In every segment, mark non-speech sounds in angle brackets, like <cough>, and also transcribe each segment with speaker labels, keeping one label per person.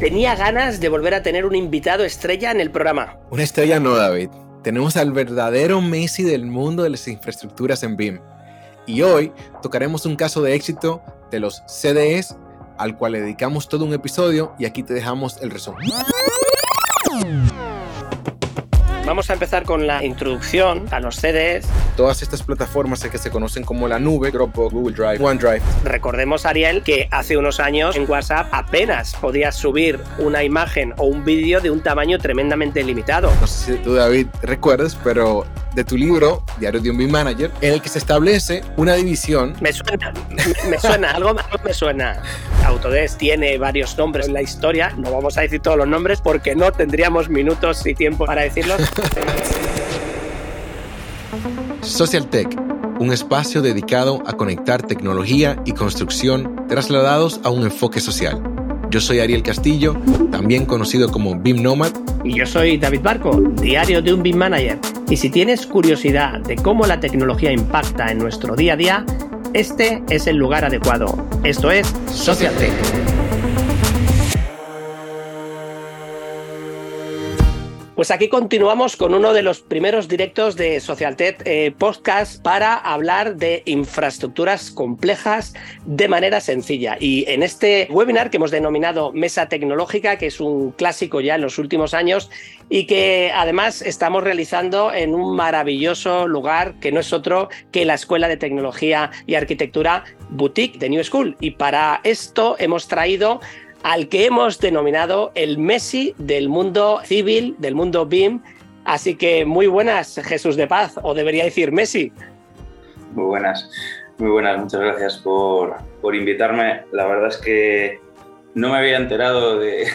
Speaker 1: tenía ganas de volver a tener un invitado estrella en el programa.
Speaker 2: Una estrella no, David. Tenemos al verdadero Messi del mundo de las infraestructuras en BIM. Y hoy tocaremos un caso de éxito de los CDEs al cual le dedicamos todo un episodio y aquí te dejamos el resumen.
Speaker 1: Vamos a empezar con la introducción a los CDs.
Speaker 2: Todas estas plataformas que se conocen como la nube, Dropbox, Google Drive, OneDrive.
Speaker 1: Recordemos, Ariel, que hace unos años en WhatsApp apenas podías subir una imagen o un vídeo de un tamaño tremendamente limitado.
Speaker 2: No sé si tú, David, recuerdas, pero de tu libro, Diario de un BIM Manager, en el que se establece una división.
Speaker 1: Me suena, me, suena, algo, me suena. Autodesk tiene varios nombres en la historia, no vamos a decir todos los nombres porque no tendríamos minutos y tiempo para decirlos.
Speaker 2: Social Tech, un espacio dedicado a conectar tecnología y construcción trasladados a un enfoque social. Yo soy Ariel Castillo, también conocido como BIM Nomad.
Speaker 1: Y yo soy David Barco, diario de un BIM Manager. Y si tienes curiosidad de cómo la tecnología impacta en nuestro día a día, este es el lugar adecuado. Esto es Social Tech. Pues aquí continuamos con uno de los primeros directos de SocialTech eh, Podcast para hablar de infraestructuras complejas de manera sencilla. Y en este webinar que hemos denominado Mesa Tecnológica, que es un clásico ya en los últimos años y que además estamos realizando en un maravilloso lugar que no es otro que la Escuela de Tecnología y Arquitectura Boutique de New School. Y para esto hemos traído al que hemos denominado el Messi del mundo civil, del mundo BIM. Así que muy buenas, Jesús de Paz, o debería decir Messi.
Speaker 3: Muy buenas, muy buenas, muchas gracias por, por invitarme. La verdad es que no me había enterado de,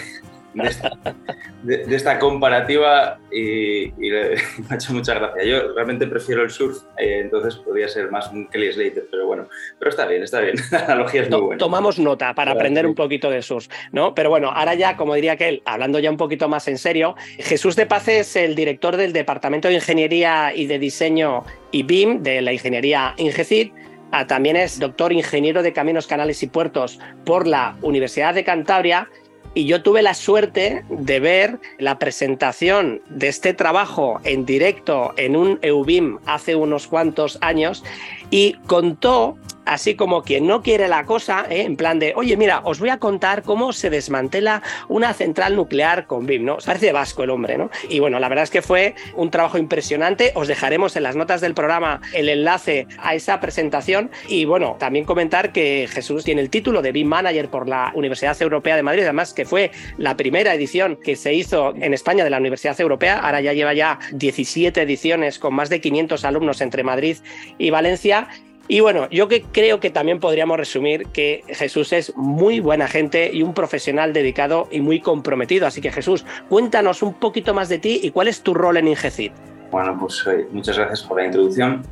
Speaker 3: de esta, comparativa y, <laughs> me ha hecho mucha gracia. Yo realmente prefiero el surf, eh, entonces podría ser más un Kelly Slater, pero bueno, pero está bien, está bien. <laughs> La analogía es muy buena.
Speaker 1: Tomamos nota para aprender un poquito de surf, ¿no? Pero bueno, ahora ya, como diría aquel, hablando ya un poquito más en serio, Jesús de Paz es el director del Departamento de Ingeniería y de Diseño y BIM de la Ingeniería Ingecid. Ah, también es doctor ingeniero de caminos, canales y puertos por la Universidad de Cantabria y yo tuve la suerte de ver la presentación de este trabajo en directo en un EUBIM hace unos cuantos años y contó así como quien no quiere la cosa, ¿eh? en plan de, oye, mira, os voy a contar cómo se desmantela una central nuclear con BIM, ¿no? Parece vasco el hombre, ¿no? Y bueno, la verdad es que fue un trabajo impresionante. Os dejaremos en las notas del programa el enlace a esa presentación. Y bueno, también comentar que Jesús tiene el título de BIM Manager por la Universidad Europea de Madrid, además que fue la primera edición que se hizo en España de la Universidad Europea. Ahora ya lleva ya 17 ediciones con más de 500 alumnos entre Madrid y Valencia. Y bueno, yo que creo que también podríamos resumir que Jesús es muy buena gente y un profesional dedicado y muy comprometido. Así que Jesús, cuéntanos un poquito más de ti y cuál es tu rol en Ingecid.
Speaker 3: Bueno, pues eh, muchas gracias por la introducción.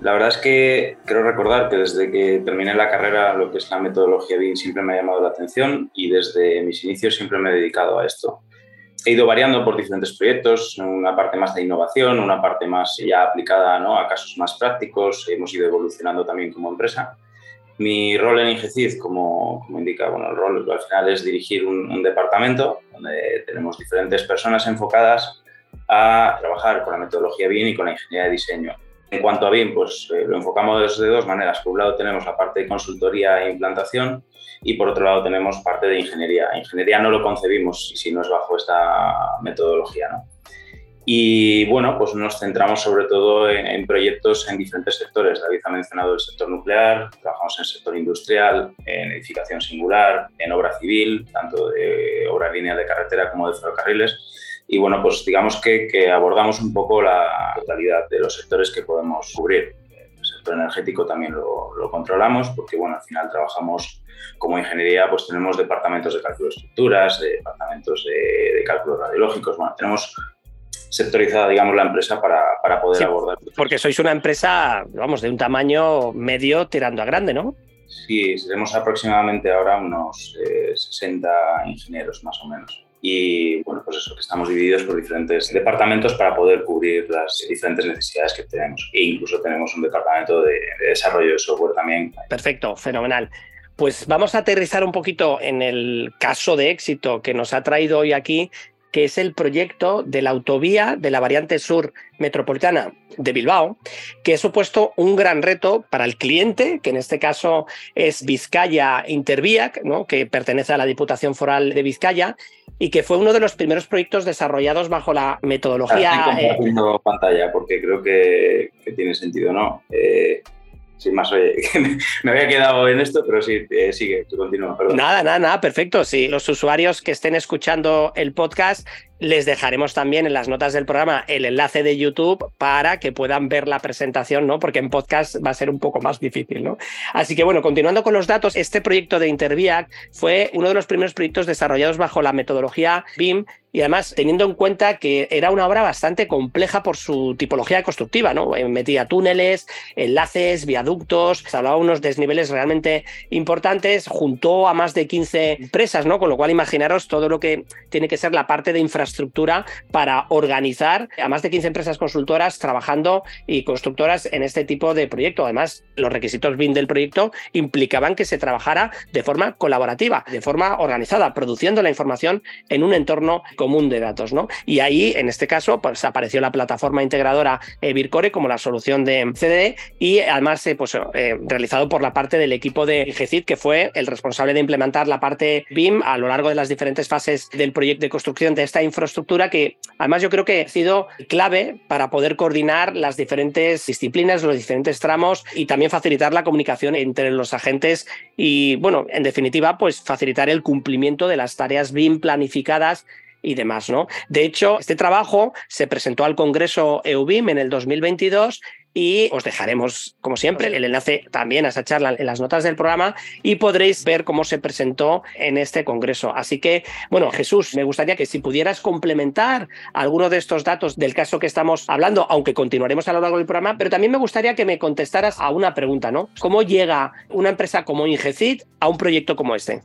Speaker 3: La verdad es que quiero recordar que desde que terminé la carrera lo que es la metodología BIM siempre me ha llamado la atención y desde mis inicios siempre me he dedicado a esto he ido variando por diferentes proyectos, una parte más de innovación, una parte más ya aplicada ¿no? a casos más prácticos, hemos ido evolucionando también como empresa. Mi rol en Ingecid, como, como indica, bueno, el rol al final es dirigir un, departamento donde tenemos diferentes personas enfocadas a trabajar con la metodología BIM y con la ingeniería de diseño. En cuanto a BIM, pues eh, lo enfocamos de dos maneras. Por un lado tenemos la parte de consultoría e implantación y por otro lado tenemos parte de ingeniería. Ingeniería no lo concebimos si no es bajo esta metodología. ¿no? Y bueno, pues nos centramos sobre todo en, proyectos en diferentes sectores. David ha mencionado el sector nuclear, trabajamos en el sector industrial, en edificación singular, en obra civil, tanto de obra lineal de carretera como de ferrocarriles. Y bueno, pues digamos que, que abordamos un poco la totalidad de los sectores que podemos cubrir. Sector energético también lo, lo controlamos porque bueno, al final trabajamos como ingeniería pues tenemos departamentos de cálculo de estructuras, departamentos de, de cálculos radiológicos, bueno, tenemos sectorizada, digamos, la empresa para, para poder abordar.
Speaker 1: Porque sois una empresa, vamos, de un tamaño medio tirando a grande, ¿no?
Speaker 3: Sí, seremos aproximadamente ahora unos 60 eh, ingenieros más o menos. Y bueno, pues eso, que estamos divididos por diferentes departamentos para poder cubrir las diferentes necesidades que tenemos. E incluso tenemos un departamento de, de desarrollo de software también.
Speaker 1: Perfecto, fenomenal. pues vamos a aterrizar un poquito en el caso de éxito que nos ha traído hoy aquí, que es el proyecto de la autovía de la variante sur metropolitana de Bilbao, que ha supuesto un gran reto para el cliente, que en este caso es Vizcaya Interviac, ¿no? que pertenece a la Diputación Foral de Vizcaya, y que fue uno de los primeros proyectos desarrollados bajo la metodología.
Speaker 3: Estoy compartiendo pantalla porque creo que, tiene sentido, ¿no? Eh, sin más, oye, <laughs> me había quedado en esto, pero sí, eh, sigue, tú continúa, perdón.
Speaker 1: Nada, nada, nada, perfecto. Sí, los usuarios que estén escuchando el podcast les dejaremos también en las notas del programa el enlace de YouTube para que puedan ver la presentación, ¿no? Porque en podcast va a ser un poco más difícil, ¿no? Así que bueno, continuando con los datos, este proyecto de Interviac fue uno de los primeros proyectos desarrollados bajo la metodología BIM y además teniendo en cuenta que era una obra bastante compleja por su tipología constructiva, ¿no? Eh, metía túneles, enlaces, viaductos, se hablaba de unos desniveles realmente importantes, juntó a más de 15 empresas, ¿no? Con lo cual imaginaros todo lo que tiene que ser la parte de infraestructura estructura para organizar a más de 15 empresas consultoras trabajando y constructoras en este tipo de proyecto. Además, los requisitos BIM del proyecto implicaban que se trabajara de forma colaborativa, de forma organizada, produciendo la información en un entorno común de datos. ¿no? Y ahí, en este caso, pues apareció la plataforma integradora Vircore como la solución de CDE y además eh, pues, eh, realizado por la parte del equipo de GECID, que fue el responsable de implementar la parte BIM a lo largo de las diferentes fases del proyecto de construcción de esta información infraestructura que además yo creo que ha sido clave para poder coordinar las diferentes disciplinas, los diferentes tramos y también facilitar la comunicación entre los agentes y, bueno, en definitiva, pues facilitar el cumplimiento de las tareas bien planificadas y demás, ¿no? De hecho, este trabajo se presentó al Congreso EUBIM en el 2022 y os dejaremos, como siempre, el enlace también a esa charla en las notas del programa y podréis ver cómo se presentó en este congreso. Así que, bueno, Jesús, me gustaría que si pudieras complementar alguno de estos datos del caso que estamos hablando, aunque continuaremos a lo largo del programa, pero también me gustaría que me contestaras a una pregunta, ¿no? ¿Cómo llega una empresa como Ingecid a un proyecto como este?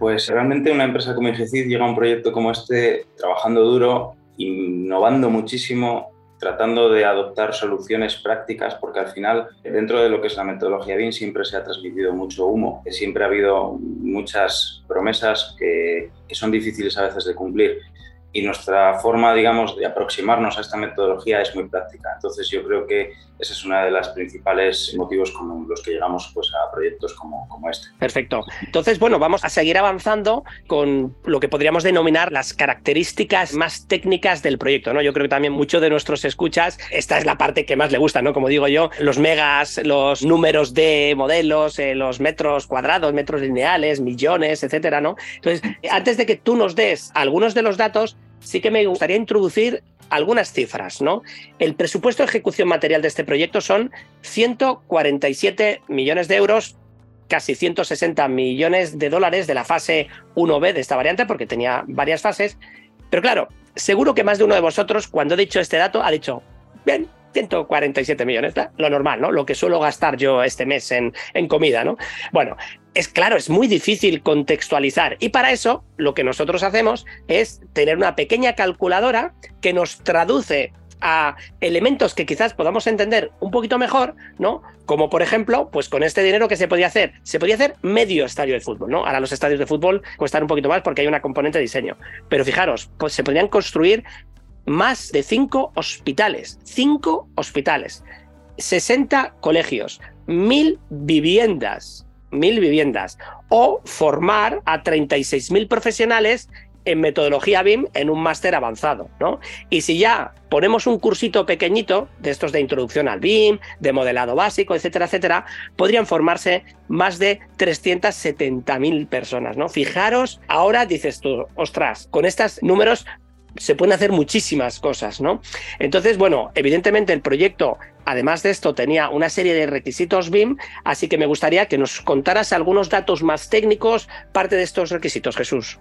Speaker 3: Pues realmente una empresa como Ingecid llega a un proyecto como este trabajando duro, innovando muchísimo, tratando de adoptar soluciones prácticas, porque al final, dentro de lo que es la metodología BIM, siempre se ha transmitido mucho humo, siempre ha habido muchas promesas que son difíciles a veces de cumplir y nuestra forma, digamos, de aproximarnos a esta metodología es muy práctica. Entonces yo creo que ese es uno de los principales motivos con los que llegamos pues, a proyectos como, este.
Speaker 1: Perfecto. Entonces, bueno, vamos a seguir avanzando con lo que podríamos denominar las características más técnicas del proyecto. ¿no? Yo creo que también muchos de nuestros escuchas, esta es la parte que más le gusta, ¿no? Como digo yo, los megas, los números de modelos, eh, los metros cuadrados, metros lineales, millones, etcétera, ¿no? Entonces, antes de que tú nos des algunos de los datos, sí que me gustaría introducir algunas cifras, ¿no? El presupuesto de ejecución material de este proyecto son 147 millones de euros, casi 160 millones de dólares de la fase 1B de esta variante, porque tenía varias fases. Pero claro, seguro que más de uno de vosotros, cuando he dicho este dato, ha dicho, bien, 147 millones, lo normal, ¿no? Lo que suelo gastar yo este mes en, en comida, ¿no? Bueno, es claro, es muy difícil contextualizar y para eso lo que nosotros hacemos es tener una pequeña calculadora que nos traduce a elementos que quizás podamos entender un poquito mejor, ¿no? Como por ejemplo, pues con este dinero que se podía hacer, se podía hacer medio estadio de fútbol, ¿no? Ahora los estadios de fútbol cuestan un poquito más porque hay una componente de diseño, pero fijaros, pues se podrían construir más de cinco hospitales, cinco hospitales, 60 colegios, mil viviendas, mil viviendas, o formar a 36.000 profesionales en metodología BIM en un máster avanzado, ¿no? Y si ya ponemos un cursito pequeñito de estos de introducción al BIM, de modelado básico, etcétera, etcétera, podrían formarse más de 370.000 personas, ¿no? Fijaros, ahora dices tú, ostras, con estos números se pueden hacer muchísimas cosas, ¿no? Entonces, bueno, evidentemente el proyecto, además de esto, tenía una serie de requisitos BIM, así que me gustaría que nos contaras algunos datos más técnicos, parte de estos requisitos, Jesús.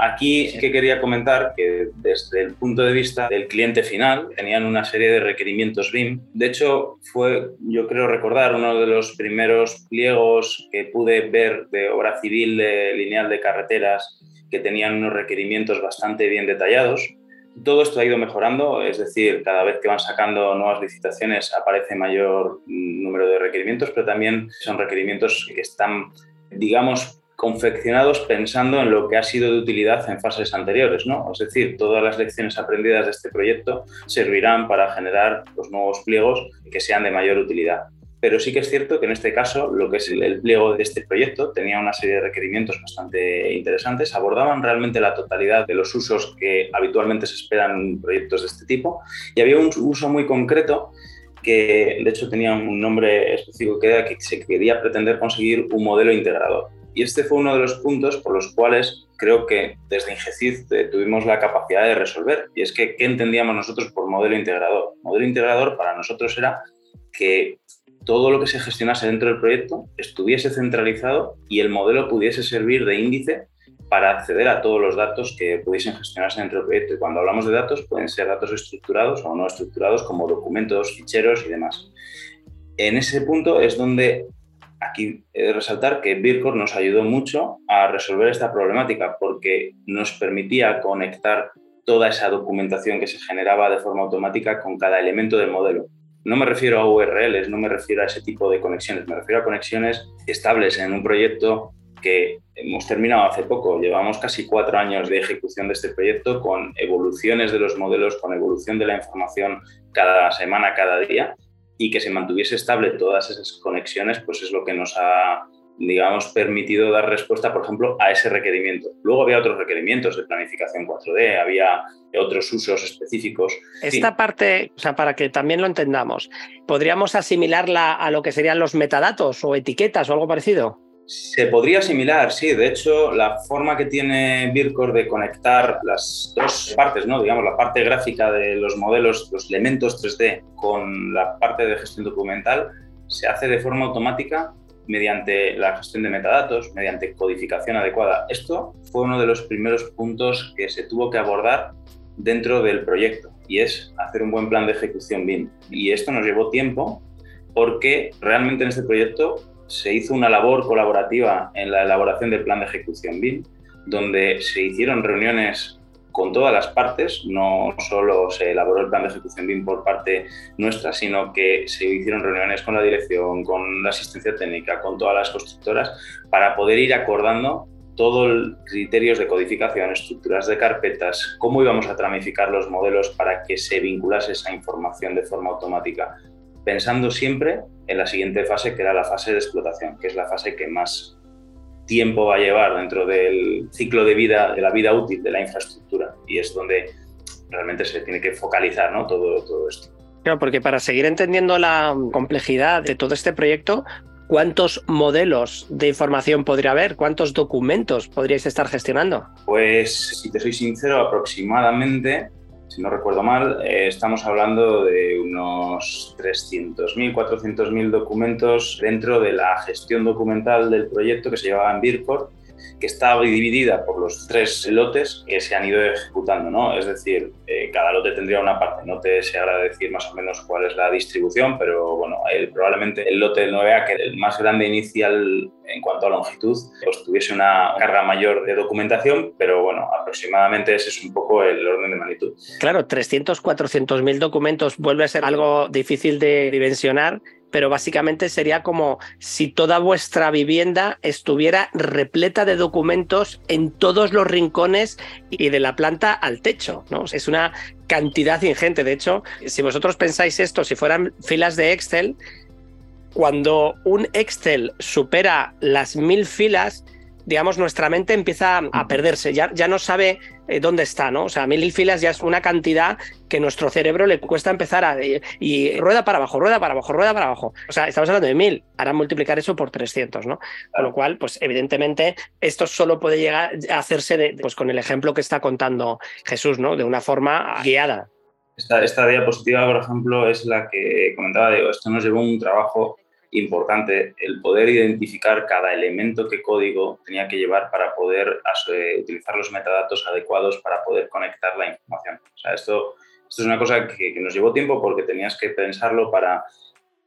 Speaker 3: Aquí que quería comentar que desde el punto de vista del cliente final tenían una serie de requerimientos BIM. De hecho, fue, yo creo recordar, uno de los primeros pliegos que pude ver de obra civil de lineal de carreteras que tenían unos requerimientos bastante bien detallados. Todo esto ha ido mejorando, es decir, cada vez que van sacando nuevas licitaciones aparece mayor número de requerimientos, pero también son requerimientos que están digamos, confeccionados pensando en lo que ha sido de utilidad en fases anteriores, ¿no? Es decir, todas las lecciones aprendidas de este proyecto servirán para generar los nuevos pliegos que sean de mayor utilidad. Pero sí que es cierto que en este caso lo que es el pliego de este proyecto tenía una serie de requerimientos bastante interesantes, abordaban realmente la totalidad de los usos que habitualmente se esperan en proyectos de este tipo y había un uso muy concreto que de hecho tenía un nombre específico que era que se quería pretender conseguir un modelo integrador. Y este fue uno de los puntos por los cuales creo que desde Ingecid eh, tuvimos la capacidad de resolver. Y es que, ¿qué entendíamos nosotros por modelo integrador? Modelo integrador para nosotros era que todo lo que se gestionase dentro del proyecto estuviese centralizado y el modelo pudiese servir de índice para acceder a todos los datos que pudiesen gestionarse dentro del proyecto. Y cuando hablamos de datos, pueden ser datos estructurados o no estructurados, como documentos, ficheros y demás. En ese punto es donde aquí he de resaltar que Vircor nos ayudó mucho a resolver esta problemática porque nos permitía conectar toda esa documentación que se generaba de forma automática con cada elemento del modelo. No me refiero a URLs, no me refiero a ese tipo de conexiones, me refiero a conexiones estables en un proyecto que hemos terminado hace poco. Llevamos casi cuatro años de ejecución de este proyecto con evoluciones de los modelos, con evolución de la información cada semana, cada día y que se mantuviese estable todas esas conexiones, pues es lo que nos ha, digamos, permitido dar respuesta, por ejemplo, a ese requerimiento. Luego había otros requerimientos de planificación 4D, había otros usos específicos.
Speaker 1: Esta parte, o sea, para que también lo entendamos, ¿podríamos asimilarla a lo que serían los metadatos o etiquetas o algo parecido?
Speaker 3: Se podría asimilar, sí. De hecho, la forma que tiene Vircor de conectar las dos partes, ¿no? digamos, la parte gráfica de los modelos, los elementos 3D, con la parte de gestión documental, se hace de forma automática mediante la gestión de metadatos, mediante codificación adecuada. Esto fue uno de los primeros puntos que se tuvo que abordar dentro del proyecto y es hacer un buen plan de ejecución BIM. Y esto nos llevó tiempo porque realmente en este proyecto se hizo una labor colaborativa en la elaboración del plan de ejecución BIM, donde se hicieron reuniones con todas las partes, no solo se elaboró el plan de ejecución BIM por parte nuestra, sino que se hicieron reuniones con la dirección, con la asistencia técnica, con todas las constructoras, para poder ir acordando todos criterios de codificación, estructuras de carpetas, cómo íbamos a tramificar los modelos para que se vinculase esa información de forma automática pensando siempre en la siguiente fase, que era la fase de explotación, que es la fase que más tiempo va a llevar dentro del ciclo de vida, de la vida útil de la infraestructura. Y es donde realmente se tiene que focalizar ¿no? todo, todo esto.
Speaker 1: Claro, porque para seguir entendiendo la complejidad de todo este proyecto, ¿cuántos modelos de información podría haber? ¿Cuántos documentos podríais estar gestionando?
Speaker 3: Pues, si te soy sincero, aproximadamente si no recuerdo mal, eh, estamos hablando de unos 300.000, 400.000 documentos dentro de la gestión documental del proyecto que se llevaba en Bircor que está dividida por los tres lotes que se han ido ejecutando, ¿no? Es decir, eh, cada lote tendría una parte, no te sé ahora decir más o menos cuál es la distribución, pero bueno, probablemente el lote del 9A, que el más grande inicial en cuanto a longitud, pues tuviese una carga mayor de documentación, pero bueno, aproximadamente ese es un poco el orden de magnitud.
Speaker 1: Claro, 300, 400 mil documentos vuelve a ser algo difícil de dimensionar pero básicamente sería como si toda vuestra vivienda estuviera repleta de documentos en todos los rincones y de la planta al techo, ¿no? Es una cantidad ingente. De hecho, si vosotros pensáis esto, si fueran filas de Excel, cuando un Excel supera las mil filas, digamos, nuestra mente empieza a perderse, ya, ya no sabe eh, dónde está, ¿no? O sea, mil filas ya es una cantidad que nuestro cerebro le cuesta empezar a... Y, rueda para abajo, rueda para abajo, rueda para abajo. O sea, estamos hablando de mil, ahora multiplicar eso por 300, ¿no? Con lo cual, pues evidentemente, esto solo puede llegar a hacerse de, pues, con el ejemplo que está contando Jesús, ¿no? De una forma guiada.
Speaker 3: Esta, esta diapositiva, por ejemplo, es la que comentaba, digo, esto nos llevó un trabajo importante el poder identificar cada elemento que código tenía que llevar para poder eh, utilizar los metadatos adecuados para poder conectar la información. O sea, esto, esto es una cosa que, nos llevó tiempo porque tenías que pensarlo para...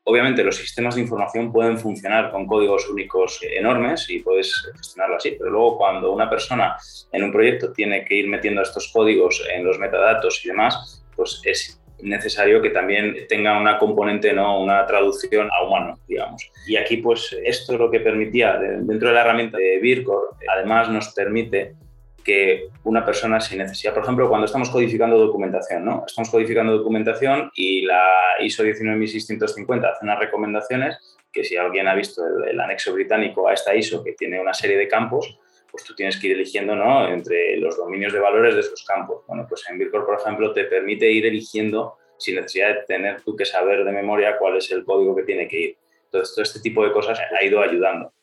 Speaker 3: Obviamente los sistemas de información pueden funcionar con códigos únicos enormes y puedes gestionarlo así, pero luego cuando una persona en un proyecto tiene que ir metiendo estos códigos en los metadatos y demás, pues es necesario que también tenga una componente, ¿no? una traducción a humano, digamos. Y aquí, pues, esto es lo que permitía, dentro de la herramienta de Vircor, además nos permite que una persona sin necesidad, por ejemplo, cuando estamos codificando documentación, ¿no? Estamos codificando documentación y la ISO 19650 hace unas recomendaciones que si alguien ha visto el, anexo británico a esta ISO, que tiene una serie de campos, pues tú tienes que ir eligiendo ¿no? entre los dominios de valores de esos campos. Bueno, pues en Vircor, por ejemplo, te permite ir eligiendo sin necesidad de tener tú que saber de memoria cuál es el código que tiene que ir. Entonces, todo este tipo de cosas ha ido ayudando.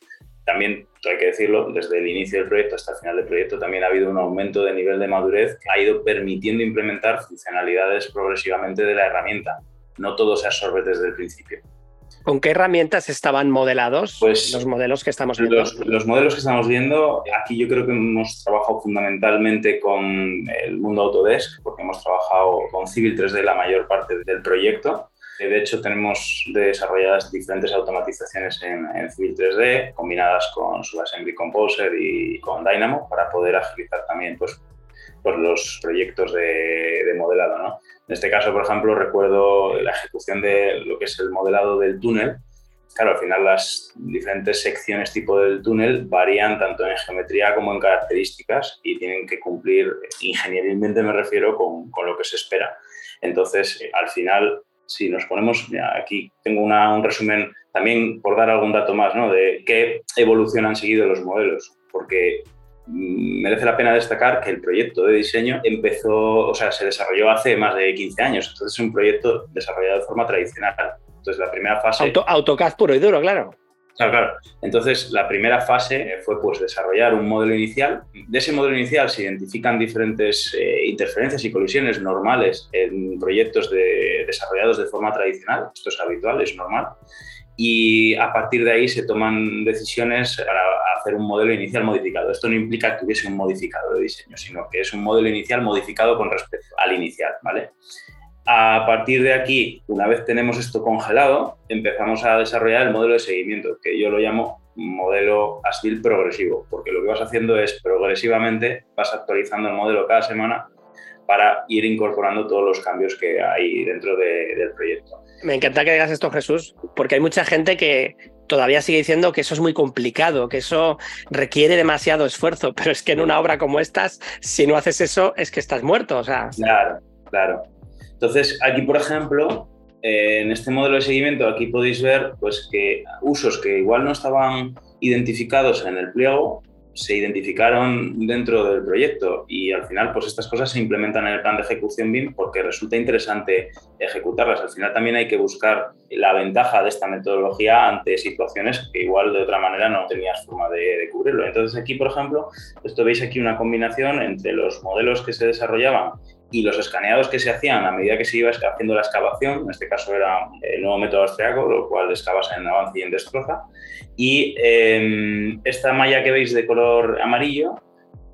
Speaker 3: También, hay que decirlo, desde el inicio del proyecto hasta el final del proyecto también ha habido un aumento de nivel de madurez que ha ido permitiendo implementar funcionalidades progresivamente de la herramienta. No todo se absorbe desde el principio.
Speaker 1: ¿Con qué herramientas estaban modelados pues los modelos que estamos viendo?
Speaker 3: Los, modelos que estamos viendo, aquí yo creo que hemos trabajado fundamentalmente con el mundo Autodesk, porque hemos trabajado con Civil 3D la mayor parte del proyecto. De hecho, tenemos desarrolladas diferentes automatizaciones en, Civil 3D, combinadas con SubAssembly Composer y con Dynamo, para poder agilizar también pues, pues los proyectos de, de modelado. ¿no? En este caso, por ejemplo, recuerdo la ejecución de lo que es el modelado del túnel. Claro, al final las diferentes secciones tipo del túnel varían tanto en geometría como en características y tienen que cumplir, ingenierilmente me refiero, con, con lo que se espera. Entonces, al final, si nos ponemos, aquí tengo un resumen también por dar algún dato más, ¿no? De qué evolución han seguido los modelos, porque merece la pena destacar que el proyecto de diseño empezó, o sea, se desarrolló hace más de 15 años, entonces es un proyecto desarrollado de forma tradicional. Entonces la primera fase...
Speaker 1: AutoCAD puro y duro, claro.
Speaker 3: Claro, claro. Entonces, la primera fase fue pues, desarrollar un modelo inicial. De ese modelo inicial se identifican diferentes eh, interferencias y colisiones normales en proyectos de, desarrollados de forma tradicional. Esto es habitual, es normal. Y a partir de ahí se toman decisiones para hacer un modelo inicial modificado. Esto no implica que hubiese un modificado de diseño, sino que es un modelo inicial modificado con respecto al inicial, ¿vale? A partir de aquí, una vez tenemos esto congelado, empezamos a desarrollar el modelo de seguimiento, que yo lo llamo modelo ASDIL progresivo, porque lo que vas haciendo es progresivamente, vas actualizando el modelo cada semana para ir incorporando todos los cambios que hay dentro del proyecto.
Speaker 1: Me encanta que digas esto, Jesús, porque hay mucha gente que todavía sigue diciendo que eso es muy complicado, que eso requiere demasiado esfuerzo, <laughs> pero es que en una obra como estas, si no haces eso, es que estás muerto. O sea.
Speaker 3: Claro, claro. Entonces, aquí, por ejemplo, eh, en este modelo de seguimiento, aquí podéis ver pues, que usos que igual no estaban identificados en el pliego, se identificaron dentro del proyecto y al final pues estas cosas se implementan en el plan de ejecución BIM porque resulta interesante ejecutarlas. Al final también hay que buscar la ventaja de esta metodología ante situaciones que igual de otra manera no tenías forma de, cubrirlo. Entonces aquí, por ejemplo, esto veis aquí una combinación entre los modelos que se desarrollaban y los escaneados que se hacían a medida que se iba haciendo la excavación, en este caso era el nuevo método austriaco, lo cual excavas en avance y en destroza, y em, esta malla que veis de color amarillo,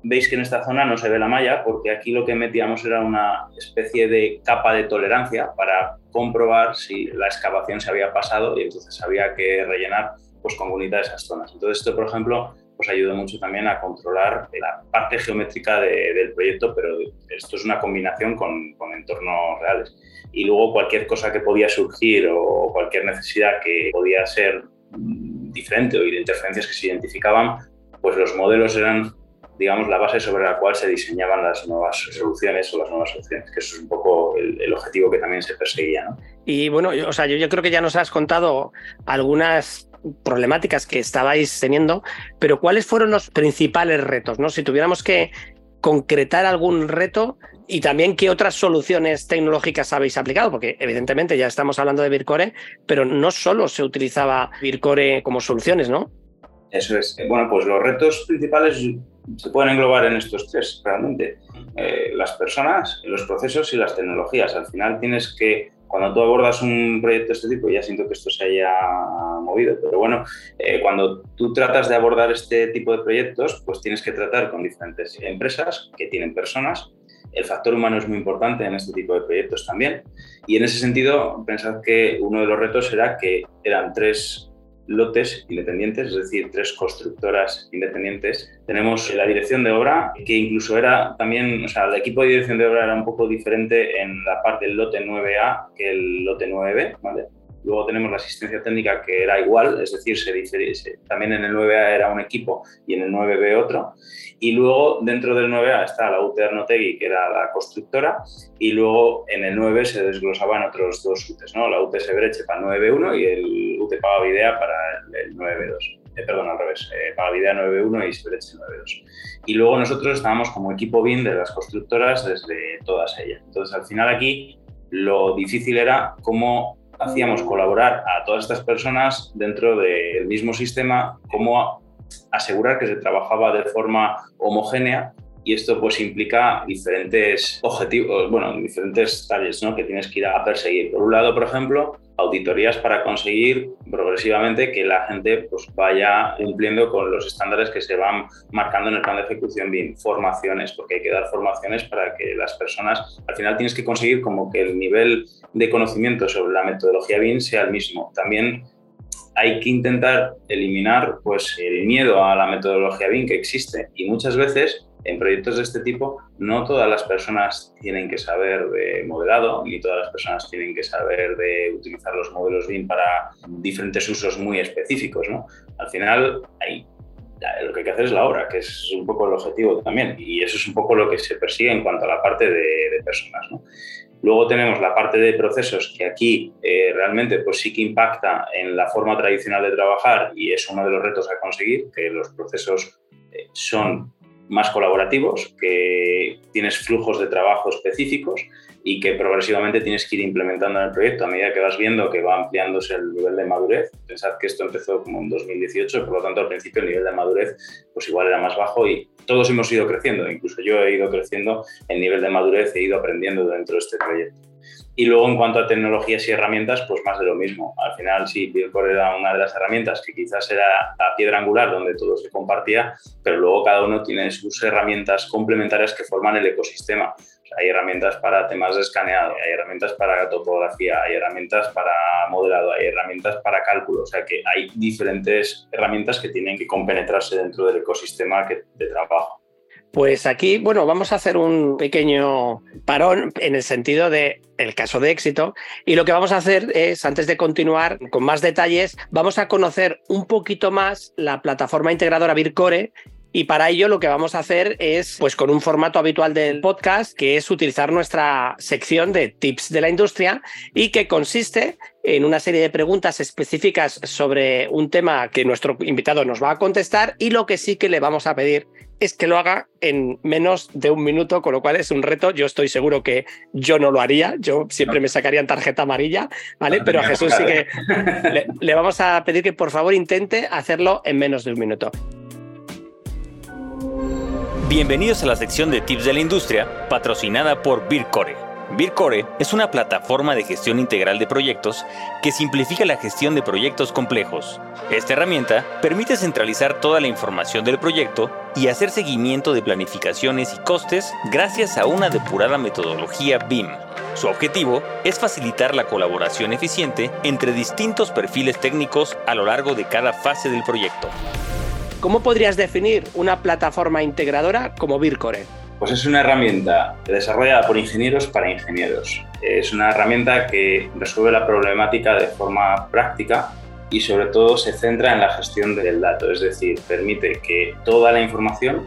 Speaker 3: veis que en esta zona no se ve la malla porque aquí lo que metíamos era una especie de capa de tolerancia para comprobar si la excavación se había pasado y entonces había que rellenar pues, con bonita esas zonas. Entonces esto, por ejemplo, pues ayudó mucho también a controlar la parte geométrica del proyecto, pero esto es una combinación con, con, entornos reales. Y luego cualquier cosa que podía surgir o cualquier necesidad que podía ser diferente o de interferencias que se identificaban, pues los modelos eran digamos, la base sobre la cual se diseñaban las nuevas soluciones o las nuevas soluciones, que eso es un poco el, objetivo que también se perseguía. ¿no?
Speaker 1: Y bueno, o sea, yo, yo creo que ya nos has contado algunas problemáticas que estabais teniendo, pero ¿cuáles fueron los principales retos? ¿no? Si tuviéramos que concretar algún reto y también qué otras soluciones tecnológicas habéis aplicado, porque evidentemente ya estamos hablando de Vircore, pero no solo se utilizaba Vircore como soluciones, ¿no?
Speaker 3: Eso es. Bueno, pues los retos principales se pueden englobar en estos tres, realmente. Eh, las personas, los procesos y las tecnologías. Al final tienes que cuando tú abordas un proyecto de este tipo, ya siento que esto se haya movido, pero bueno, eh, cuando tú tratas de abordar este tipo de proyectos, pues tienes que tratar con diferentes empresas que tienen personas. El factor humano es muy importante en este tipo de proyectos también. Y en ese sentido, pensad que uno de los retos era que eran tres lotes independientes, es decir, tres constructoras independientes. Tenemos la dirección de obra, que incluso era también, o sea, el equipo de dirección de obra era un poco diferente en la parte del lote 9A que el lote 9B, ¿vale? Luego tenemos la asistencia técnica que era igual, es decir, se, también en el 9A era un equipo y en el 9B otro. Y luego dentro del 9A está la UT Arnotegui, que era la constructora, y luego en el 9 se desglosaban otros dos UTs, ¿no? la UT Sebreche para el 9B1 y el UT Pagavidea para el, 9B2. Eh, perdón, al revés, eh, Pagavidea 9B1 y Sebreche 9B2. Y luego nosotros estábamos como equipo BIM de las constructoras desde todas ellas. Entonces, al final aquí lo difícil era cómo hacíamos colaborar a todas estas personas dentro del mismo sistema, cómo asegurar que se trabajaba de forma homogénea y esto pues implica diferentes objetivos, bueno, diferentes tareas ¿no? que tienes que ir a perseguir. Por un lado, por ejemplo, auditorías para conseguir progresivamente que la gente pues, vaya cumpliendo con los estándares que se van marcando en el plan de ejecución BIM, formaciones, porque hay que dar formaciones para que las personas, al final tienes que conseguir como que el nivel de conocimiento sobre la metodología BIM sea el mismo. También hay que intentar eliminar pues, el miedo a la metodología BIM que existe y muchas veces en proyectos de este tipo no todas las personas tienen que saber de modelado, ni todas las personas tienen que saber de utilizar los modelos BIM para diferentes usos muy específicos. ¿no? Al final hay, lo que hay que hacer es la obra, que es un poco el objetivo también, y eso es un poco lo que se persigue en cuanto a la parte de, personas. Luego tenemos la parte de procesos que aquí eh, realmente pues sí que impacta en la forma tradicional de trabajar y es uno de los retos a conseguir, que los procesos eh, son más colaborativos, que tienes flujos de trabajo específicos y que progresivamente tienes que ir implementando en el proyecto a medida que vas viendo que va ampliándose el nivel de madurez. Pensad que esto empezó como en 2018, por lo tanto al principio el nivel de madurez pues igual era más bajo y todos hemos ido creciendo, incluso yo he ido creciendo en nivel de madurez, he ido aprendiendo dentro de este proyecto. Y luego en cuanto a tecnologías y herramientas, pues más de lo mismo. Al final sí, Buildcore era una de las herramientas que quizás era la piedra angular donde todo se compartía, pero luego cada uno tiene sus herramientas complementarias que forman el ecosistema. hay herramientas para temas de escaneado, hay herramientas para topografía, hay herramientas para modelado, hay herramientas para cálculo. O sea que hay diferentes herramientas que tienen que compenetrarse dentro del ecosistema de trabajo.
Speaker 1: Pues aquí, bueno, vamos a hacer un pequeño parón en el sentido de el caso de éxito. Y lo que vamos a hacer es, antes de continuar con más detalles, vamos a conocer un poquito más la plataforma integradora Vircore y para ello lo que vamos a hacer es, pues con un formato habitual del podcast, que es utilizar nuestra sección de tips de la industria y que consiste en una serie de preguntas específicas sobre un tema que nuestro invitado nos va a contestar y lo que sí que le vamos a pedir es que lo haga en menos de un minuto, con lo cual es un reto. Yo estoy seguro que yo no lo haría, yo siempre me sacaría en tarjeta amarilla, ¿vale? Pero a Jesús sí que le, vamos a pedir que por favor intente hacerlo en menos de un minuto.
Speaker 4: Bienvenidos a la sección de tips de la industria, patrocinada por Bircore. Bircore es una plataforma de gestión integral de proyectos que simplifica la gestión de proyectos complejos. Esta herramienta permite centralizar toda la información del proyecto y hacer seguimiento de planificaciones y costes gracias a una depurada metodología BIM. Su objetivo es facilitar la colaboración eficiente entre distintos perfiles técnicos a lo largo de cada fase del proyecto.
Speaker 1: ¿Cómo podrías definir una plataforma integradora como Bircore?
Speaker 3: Pues es una herramienta desarrollada por ingenieros para ingenieros. Es una herramienta que resuelve la problemática de forma práctica y sobre todo se centra en la gestión del dato, es decir, permite que toda la información,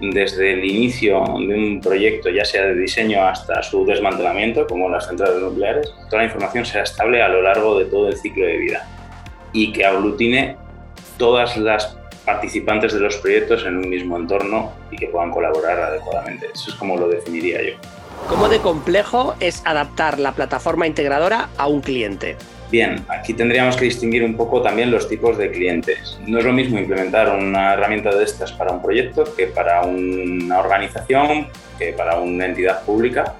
Speaker 3: desde el inicio de un proyecto, ya sea de diseño hasta su desmantelamiento, como las centrales nucleares, toda la información sea estable a lo largo de todo el ciclo de vida y que aglutine todas las participantes de los proyectos en un mismo entorno y que puedan colaborar adecuadamente. Eso es como lo definiría yo.
Speaker 1: ¿Cómo de complejo es adaptar la plataforma integradora a un cliente?
Speaker 3: Bien, aquí tendríamos que distinguir un poco también los tipos de clientes. No es lo mismo implementar una herramienta de estas para un proyecto que para una organización, que para una entidad pública.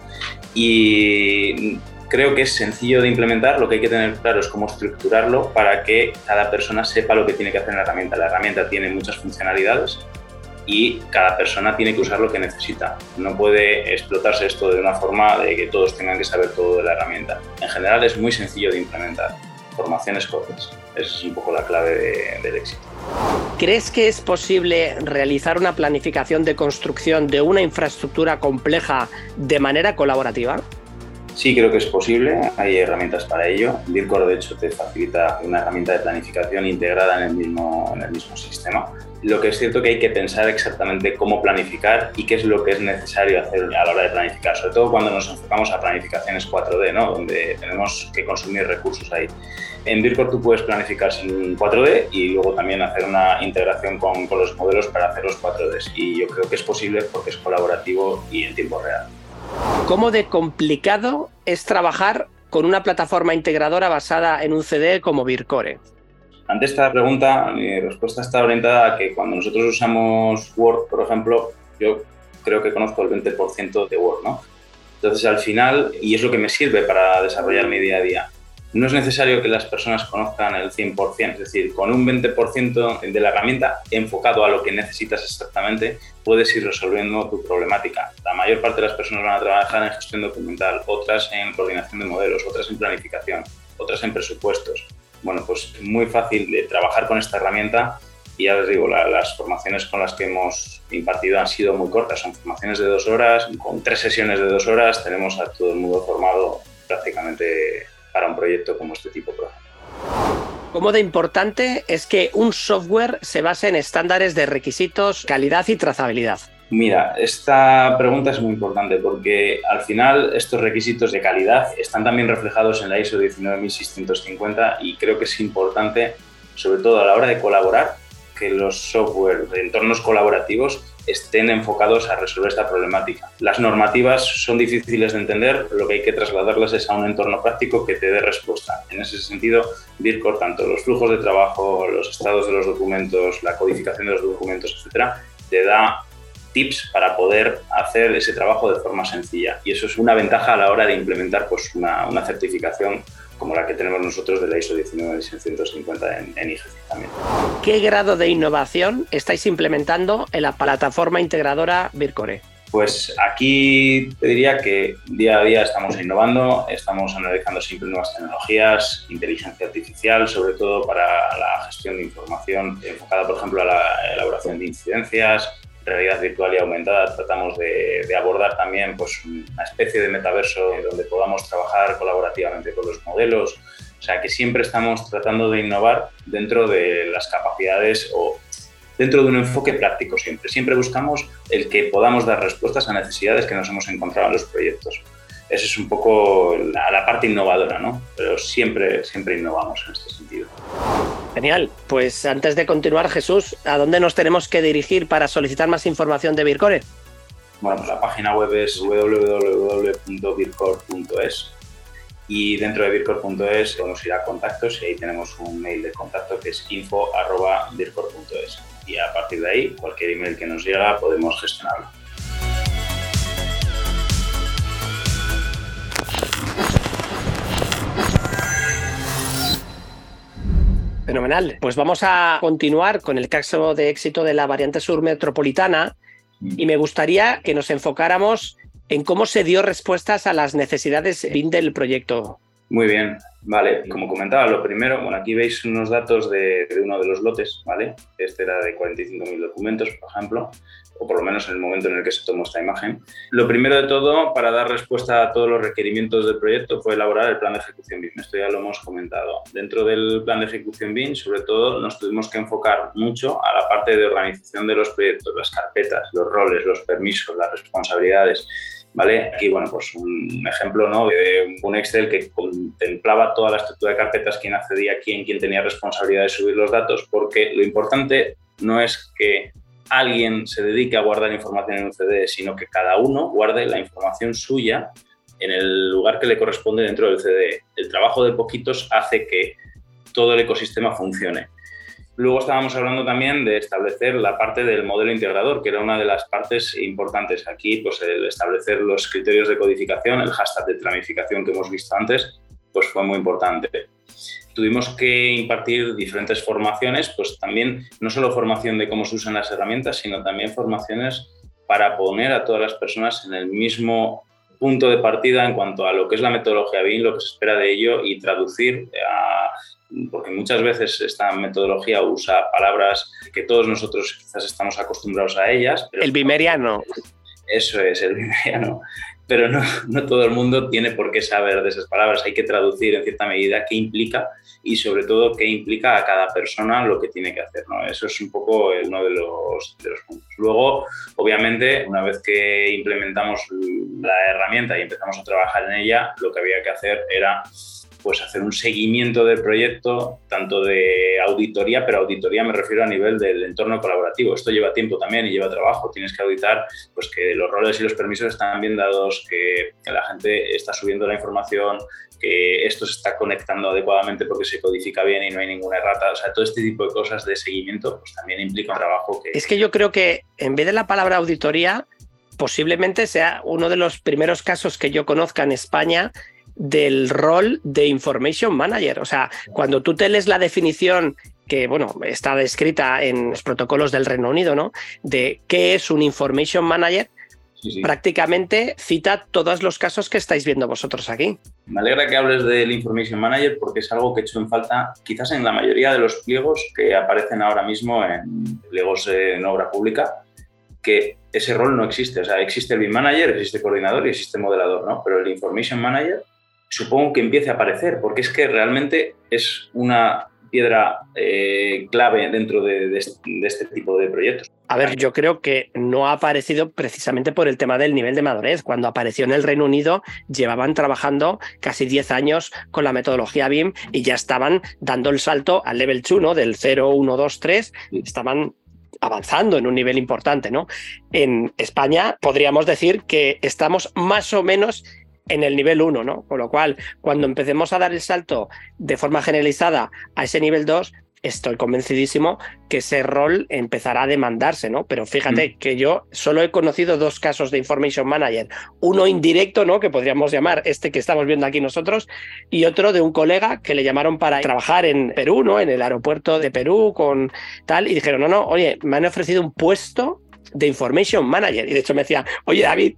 Speaker 3: Y creo que es sencillo de implementar, lo que hay que tener claro es cómo estructurarlo para que cada persona sepa lo que tiene que hacer en la herramienta. La herramienta tiene muchas funcionalidades y cada persona tiene que usar lo que necesita. No puede explotarse esto de una forma de que todos tengan que saber todo de la herramienta. En general es muy sencillo de implementar. formaciones cortas. Esa es un poco la clave del éxito.
Speaker 1: ¿Crees que es posible realizar una planificación de construcción de una infraestructura compleja de manera colaborativa?
Speaker 3: Sí, creo que es posible, hay herramientas para ello. Vircore, de hecho, te facilita una herramienta de planificación integrada en el mismo, en el mismo sistema. Lo que es cierto que hay que pensar exactamente cómo planificar y qué es lo que es necesario hacer a la hora de planificar, sobre todo cuando nos enfocamos a planificaciones 4D, ¿no? donde tenemos que consumir recursos ahí. En Vircore tú puedes planificar sin 4D y luego también hacer una integración con, los modelos para hacer los 4Ds. Y yo creo que es posible porque es colaborativo y en tiempo real.
Speaker 1: ¿Cómo de complicado es trabajar con una plataforma integradora basada en un CD como Vircore?
Speaker 3: Ante esta pregunta, mi respuesta está orientada a que cuando nosotros usamos Word, por ejemplo, yo creo que conozco el 20% de Word, ¿no? Entonces, al final, y es lo que me sirve para desarrollar mi día a día, no es necesario que las personas conozcan el 100%, es decir, con un 20% de la herramienta enfocado a lo que necesitas exactamente, puedes ir resolviendo tu problemática. La mayor parte de las personas van a trabajar en gestión documental, otras en coordinación de modelos, otras en planificación, otras en presupuestos. Bueno, pues es muy fácil de trabajar con esta herramienta y ya les digo, las formaciones con las que hemos impartido han sido muy cortas, son formaciones de dos horas, con tres sesiones de dos horas tenemos a todo el mundo formado prácticamente para un proyecto como este tipo, por ejemplo.
Speaker 1: ¿Cómo de importante es que un software se base en estándares de requisitos, calidad y trazabilidad?
Speaker 3: Mira, esta pregunta es muy importante porque al final estos requisitos de calidad están también reflejados en la ISO 19650 y creo que es importante, sobre todo a la hora de colaborar, que los software de entornos colaborativos estén enfocados a resolver esta problemática. Las normativas son difíciles de entender, lo que hay que trasladarlas es a un entorno práctico que te dé respuesta. En ese sentido, Vircore, tanto los flujos de trabajo, los estados de los documentos, la codificación de los documentos, etcétera, te da tips para poder hacer ese trabajo de forma sencilla. Y eso es una ventaja a la hora de implementar pues, una certificación como la que tenemos nosotros de la ISO 19650 en, en también.
Speaker 1: ¿Qué grado de innovación estáis implementando en la plataforma integradora Vircore?
Speaker 3: Pues aquí te diría que día a día estamos innovando, estamos analizando siempre nuevas tecnologías, inteligencia artificial, sobre todo para la gestión de información enfocada, por ejemplo, a la elaboración de incidencias, realidad virtual y aumentada tratamos de, abordar también pues, una especie de metaverso donde podamos trabajar colaborativamente con los modelos. O sea, que siempre estamos tratando de innovar dentro de las capacidades o dentro de un enfoque práctico siempre. Siempre buscamos el que podamos dar respuestas a necesidades que nos hemos encontrado en los proyectos. Esa es un poco la, la parte innovadora, ¿no? Pero siempre, siempre innovamos en este sentido.
Speaker 1: Genial. Pues antes de continuar, Jesús, ¿a dónde nos tenemos que dirigir para solicitar más información de Vircore?
Speaker 3: Bueno, pues la página web es www.vircore.es y dentro de vircore.es podemos ir a contactos y ahí tenemos un mail de contacto que es info.vircore.es y a partir de ahí cualquier email que nos llega podemos gestionarlo.
Speaker 1: Fenomenal. Pues vamos a continuar con el caso de éxito de la variante sur metropolitana mm. y me gustaría que nos enfocáramos en cómo se dio respuestas a las necesidades del proyecto.
Speaker 3: Muy bien, vale. Como comentaba, lo primero, bueno, aquí veis unos datos de, de uno de los lotes, ¿vale? Este era de 45.000 documentos, por ejemplo o por lo menos en el momento en el que se tomó esta imagen. Lo primero de todo, para dar respuesta a todos los requerimientos del proyecto, fue elaborar el plan de ejecución BIM. Esto ya lo hemos comentado. Dentro del plan de ejecución BIM, sobre todo, nos tuvimos que enfocar mucho a la parte de organización de los proyectos, las carpetas, los roles, los permisos, las responsabilidades. ¿Vale? Aquí, bueno, pues un ejemplo ¿no? de un Excel que contemplaba toda la estructura de carpetas, quién accedía a quién, quién tenía responsabilidad de subir los datos, porque lo importante no es que alguien se dedique a guardar información en un CD, sino que cada uno guarde la información suya en el lugar que le corresponde dentro del CD. El trabajo de poquitos hace que todo el ecosistema funcione. Luego estábamos hablando también de establecer la parte del modelo integrador, que era una de las partes importantes. Aquí, pues el establecer los criterios de codificación, el hashtag de tramificación que hemos visto antes, pues fue muy importante tuvimos que impartir diferentes formaciones, pues también no solo formación de cómo se usan las herramientas, sino también formaciones para poner a todas las personas en el mismo punto de partida en cuanto a lo que es la metodología BIM, lo que se espera de ello y traducir a porque muchas veces esta metodología usa palabras que todos nosotros quizás estamos acostumbrados a ellas.
Speaker 1: el bimeriano.
Speaker 3: Eso es, el bimeriano. Pero no, no, todo el mundo tiene por qué saber de esas palabras. Hay que traducir en cierta medida qué implica y sobre todo qué implica a cada persona lo que tiene que hacer. ¿no? Eso es un poco uno de los, de los puntos. Luego, obviamente, una vez que implementamos la herramienta y empezamos a trabajar en ella, lo que había que hacer era pues hacer un seguimiento del proyecto, tanto de auditoría, pero auditoría me refiero a nivel del entorno colaborativo. Esto lleva tiempo también y lleva trabajo. Tienes que auditar pues, que los roles y los permisos están bien dados, que, la gente está subiendo la información, que esto se está conectando adecuadamente porque se codifica bien y no hay ninguna errata. O sea, todo este tipo de cosas de seguimiento pues, también implica un trabajo que...
Speaker 1: Es que yo creo que en vez de la palabra auditoría, posiblemente sea uno de los primeros casos que yo conozca en España del rol de Information Manager. O sea, cuando tú te lees la definición que, bueno, está descrita en los protocolos del Reino Unido, ¿no? De qué es un Information Manager, prácticamente cita todos los casos que estáis viendo vosotros aquí.
Speaker 3: Me alegra que hables del Information Manager porque es algo que he hecho en falta quizás en la mayoría de los pliegos que aparecen ahora mismo en pliegos en obra pública, que ese rol no existe. O sea, existe el BIM Manager, existe el coordinador y existe el modelador, ¿no? Pero el Information Manager supongo que empiece a aparecer, porque es que realmente es una piedra eh, clave dentro de, este tipo de proyectos.
Speaker 1: A ver, yo creo que no ha aparecido precisamente por el tema del nivel de madurez. Cuando apareció en el Reino Unido, llevaban trabajando casi 10 años con la metodología BIM y ya estaban dando el salto al level 2, ¿no? Del 0, 1, 2, 3. Estaban avanzando en un nivel importante, ¿no? En España podríamos decir que estamos más o menos en el nivel 1, ¿no? Con lo cual, cuando empecemos a dar el salto de forma generalizada a ese nivel 2, estoy convencidísimo que ese rol empezará a demandarse, ¿no? Pero fíjate mm. que yo solo he conocido dos casos de Information Manager, uno indirecto, ¿no? Que podríamos llamar este que estamos viendo aquí nosotros, y otro de un colega que le llamaron para trabajar en Perú, ¿no? En el aeropuerto de Perú con tal, y dijeron, no, no, oye, me han ofrecido un puesto de Information Manager. Y de hecho me decía, oye David,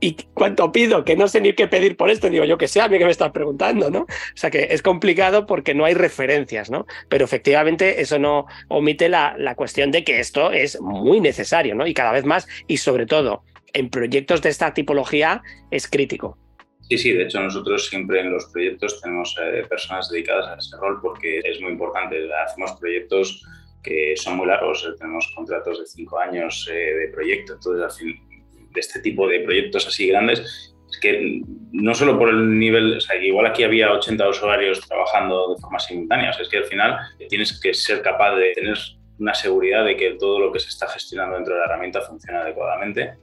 Speaker 1: ¿y cuánto pido? Que no sé ni qué pedir por esto. Digo, yo que sé, a mí que me estás preguntando, ¿no? O sea que es complicado porque no hay referencias, ¿no? Pero efectivamente eso no omite la, la cuestión de que esto es muy necesario, ¿no? Y cada vez más, y sobre todo en proyectos de esta tipología, es crítico.
Speaker 3: Sí, sí, de hecho nosotros siempre en los proyectos tenemos eh, personas dedicadas a ese rol porque es muy importante. Hacemos proyectos que son muy largos, eh, tenemos contratos de cinco años eh, de proyecto, entonces al fin, de este tipo de proyectos así grandes es que no solo por el nivel, o sea, igual aquí había 80 usuarios trabajando de forma simultánea, o sea, es que al final tienes que ser capaz de tener una seguridad de que todo lo que se está gestionando dentro de la herramienta funciona adecuadamente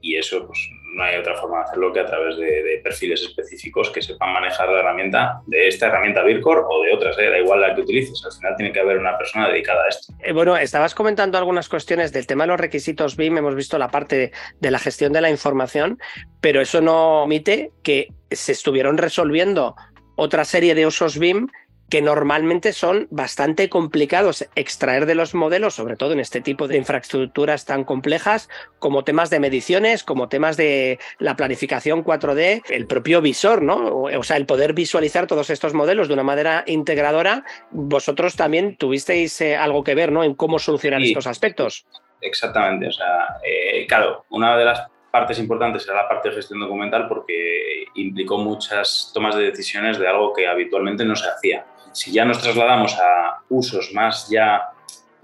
Speaker 3: y eso pues no hay otra forma de hacerlo que a través de, perfiles específicos que sepan manejar la herramienta, de esta herramienta Vircore o de otras, ¿eh? da igual la que utilices, al final tiene que haber una persona dedicada a esto.
Speaker 1: Eh, bueno, estabas comentando algunas cuestiones del tema de los requisitos BIM, hemos visto la parte de la gestión de la información, pero eso no omite que se estuvieron resolviendo otra serie de usos BIM que normalmente son bastante complicados extraer de los modelos, sobre todo en este tipo de infraestructuras tan complejas, como temas de mediciones, como temas de la planificación 4D, el propio visor, ¿no? O sea, el poder visualizar todos estos modelos de una manera integradora. Vosotros también tuvisteis eh, algo que ver, ¿no? En cómo solucionar estos aspectos.
Speaker 3: Exactamente, o sea, eh, claro, una de las partes importantes era la parte de gestión documental porque implicó muchas tomas de decisiones de algo que habitualmente no se hacía si ya nos trasladamos a usos más ya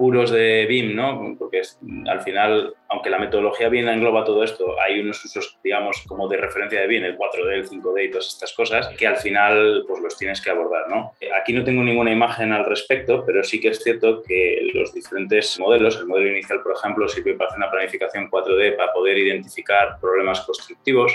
Speaker 3: puros de BIM, ¿no? Porque al final, aunque la metodología BIM engloba todo esto, hay unos usos, digamos, como de referencia de BIM, el 4D, el 5D y todas estas cosas, que al final pues los tienes que abordar, ¿no? Aquí no tengo ninguna imagen al respecto, pero sí que es cierto que los diferentes modelos, el modelo inicial, por ejemplo, sirve para hacer una planificación 4D para poder identificar problemas constructivos,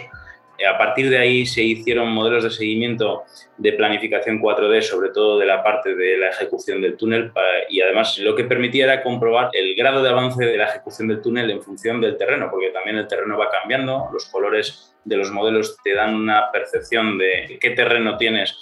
Speaker 3: a partir de ahí se hicieron modelos de seguimiento de planificación 4D, sobre todo de la parte de la ejecución del túnel, y además lo que permitía era comprobar el grado de avance de la ejecución del túnel en función del terreno, porque también el terreno va cambiando, los colores de los modelos te dan una percepción de qué terreno tienes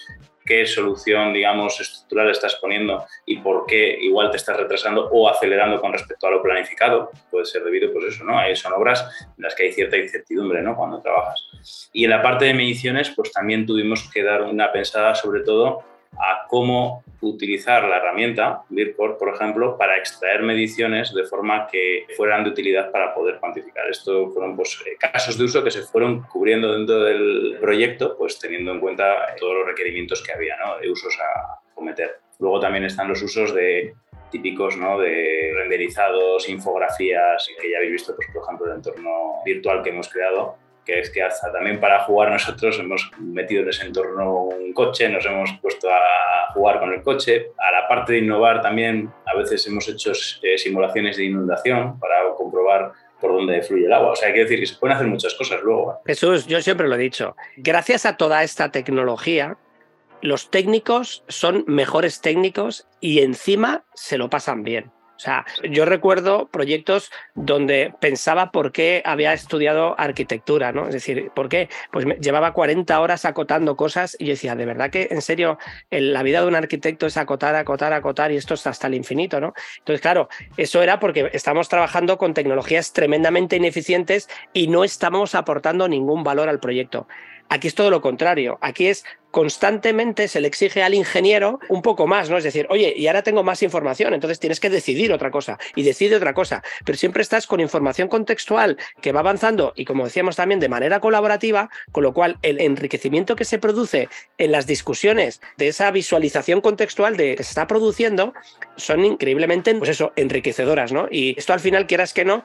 Speaker 3: qué solución, digamos, estructural estás poniendo y por qué igual te estás retrasando o acelerando con respecto a lo planificado. Puede ser debido, pues eso, ¿no? Hay, son obras en las que hay cierta incertidumbre, ¿no? Cuando trabajas. Y en la parte de mediciones, pues también tuvimos que dar una pensada sobre todo a cómo utilizar la herramienta Vircore, por ejemplo, para extraer mediciones de forma que fueran de utilidad para poder cuantificar. Esto fueron pues, eh, casos de uso que se fueron cubriendo dentro del proyecto, pues teniendo en cuenta todos los requerimientos que había ¿no? de usos a cometer. Luego también están los usos de típicos ¿no? de renderizados, infografías, que ya habéis visto, pues, por ejemplo, el entorno virtual que hemos creado, que es que hasta también para jugar nosotros hemos metido en ese entorno un coche, nos hemos puesto a jugar con el coche. A la parte de innovar también, a veces hemos hecho eh, simulaciones de inundación para comprobar por dónde fluye el agua. O sea, hay que decir que se pueden hacer muchas cosas luego. ¿eh?
Speaker 1: Jesús, yo siempre lo he dicho, gracias a toda esta tecnología, los técnicos son mejores técnicos y encima se lo pasan bien. Sea, yo recuerdo proyectos donde pensaba por qué había estudiado arquitectura, ¿no? Es decir, ¿por qué? Pues llevaba 40 horas acotando cosas y yo decía, de verdad que en serio, la vida de un arquitecto es acotar, acotar, acotar y esto es hasta el infinito, ¿no? Entonces, claro, eso era porque estamos trabajando con tecnologías tremendamente ineficientes y no estamos aportando ningún valor al proyecto. Aquí es todo lo contrario. Aquí es constantemente se le exige al ingeniero un poco más, ¿no? Es decir, oye, y ahora tengo más información, entonces tienes que decidir otra cosa y decide otra cosa, pero siempre estás con información contextual que va avanzando y como decíamos también de manera colaborativa, con lo cual el enriquecimiento que se produce en las discusiones de esa visualización contextual de que se está produciendo son increíblemente, pues eso, enriquecedoras, ¿no? Y esto al final quieras que no,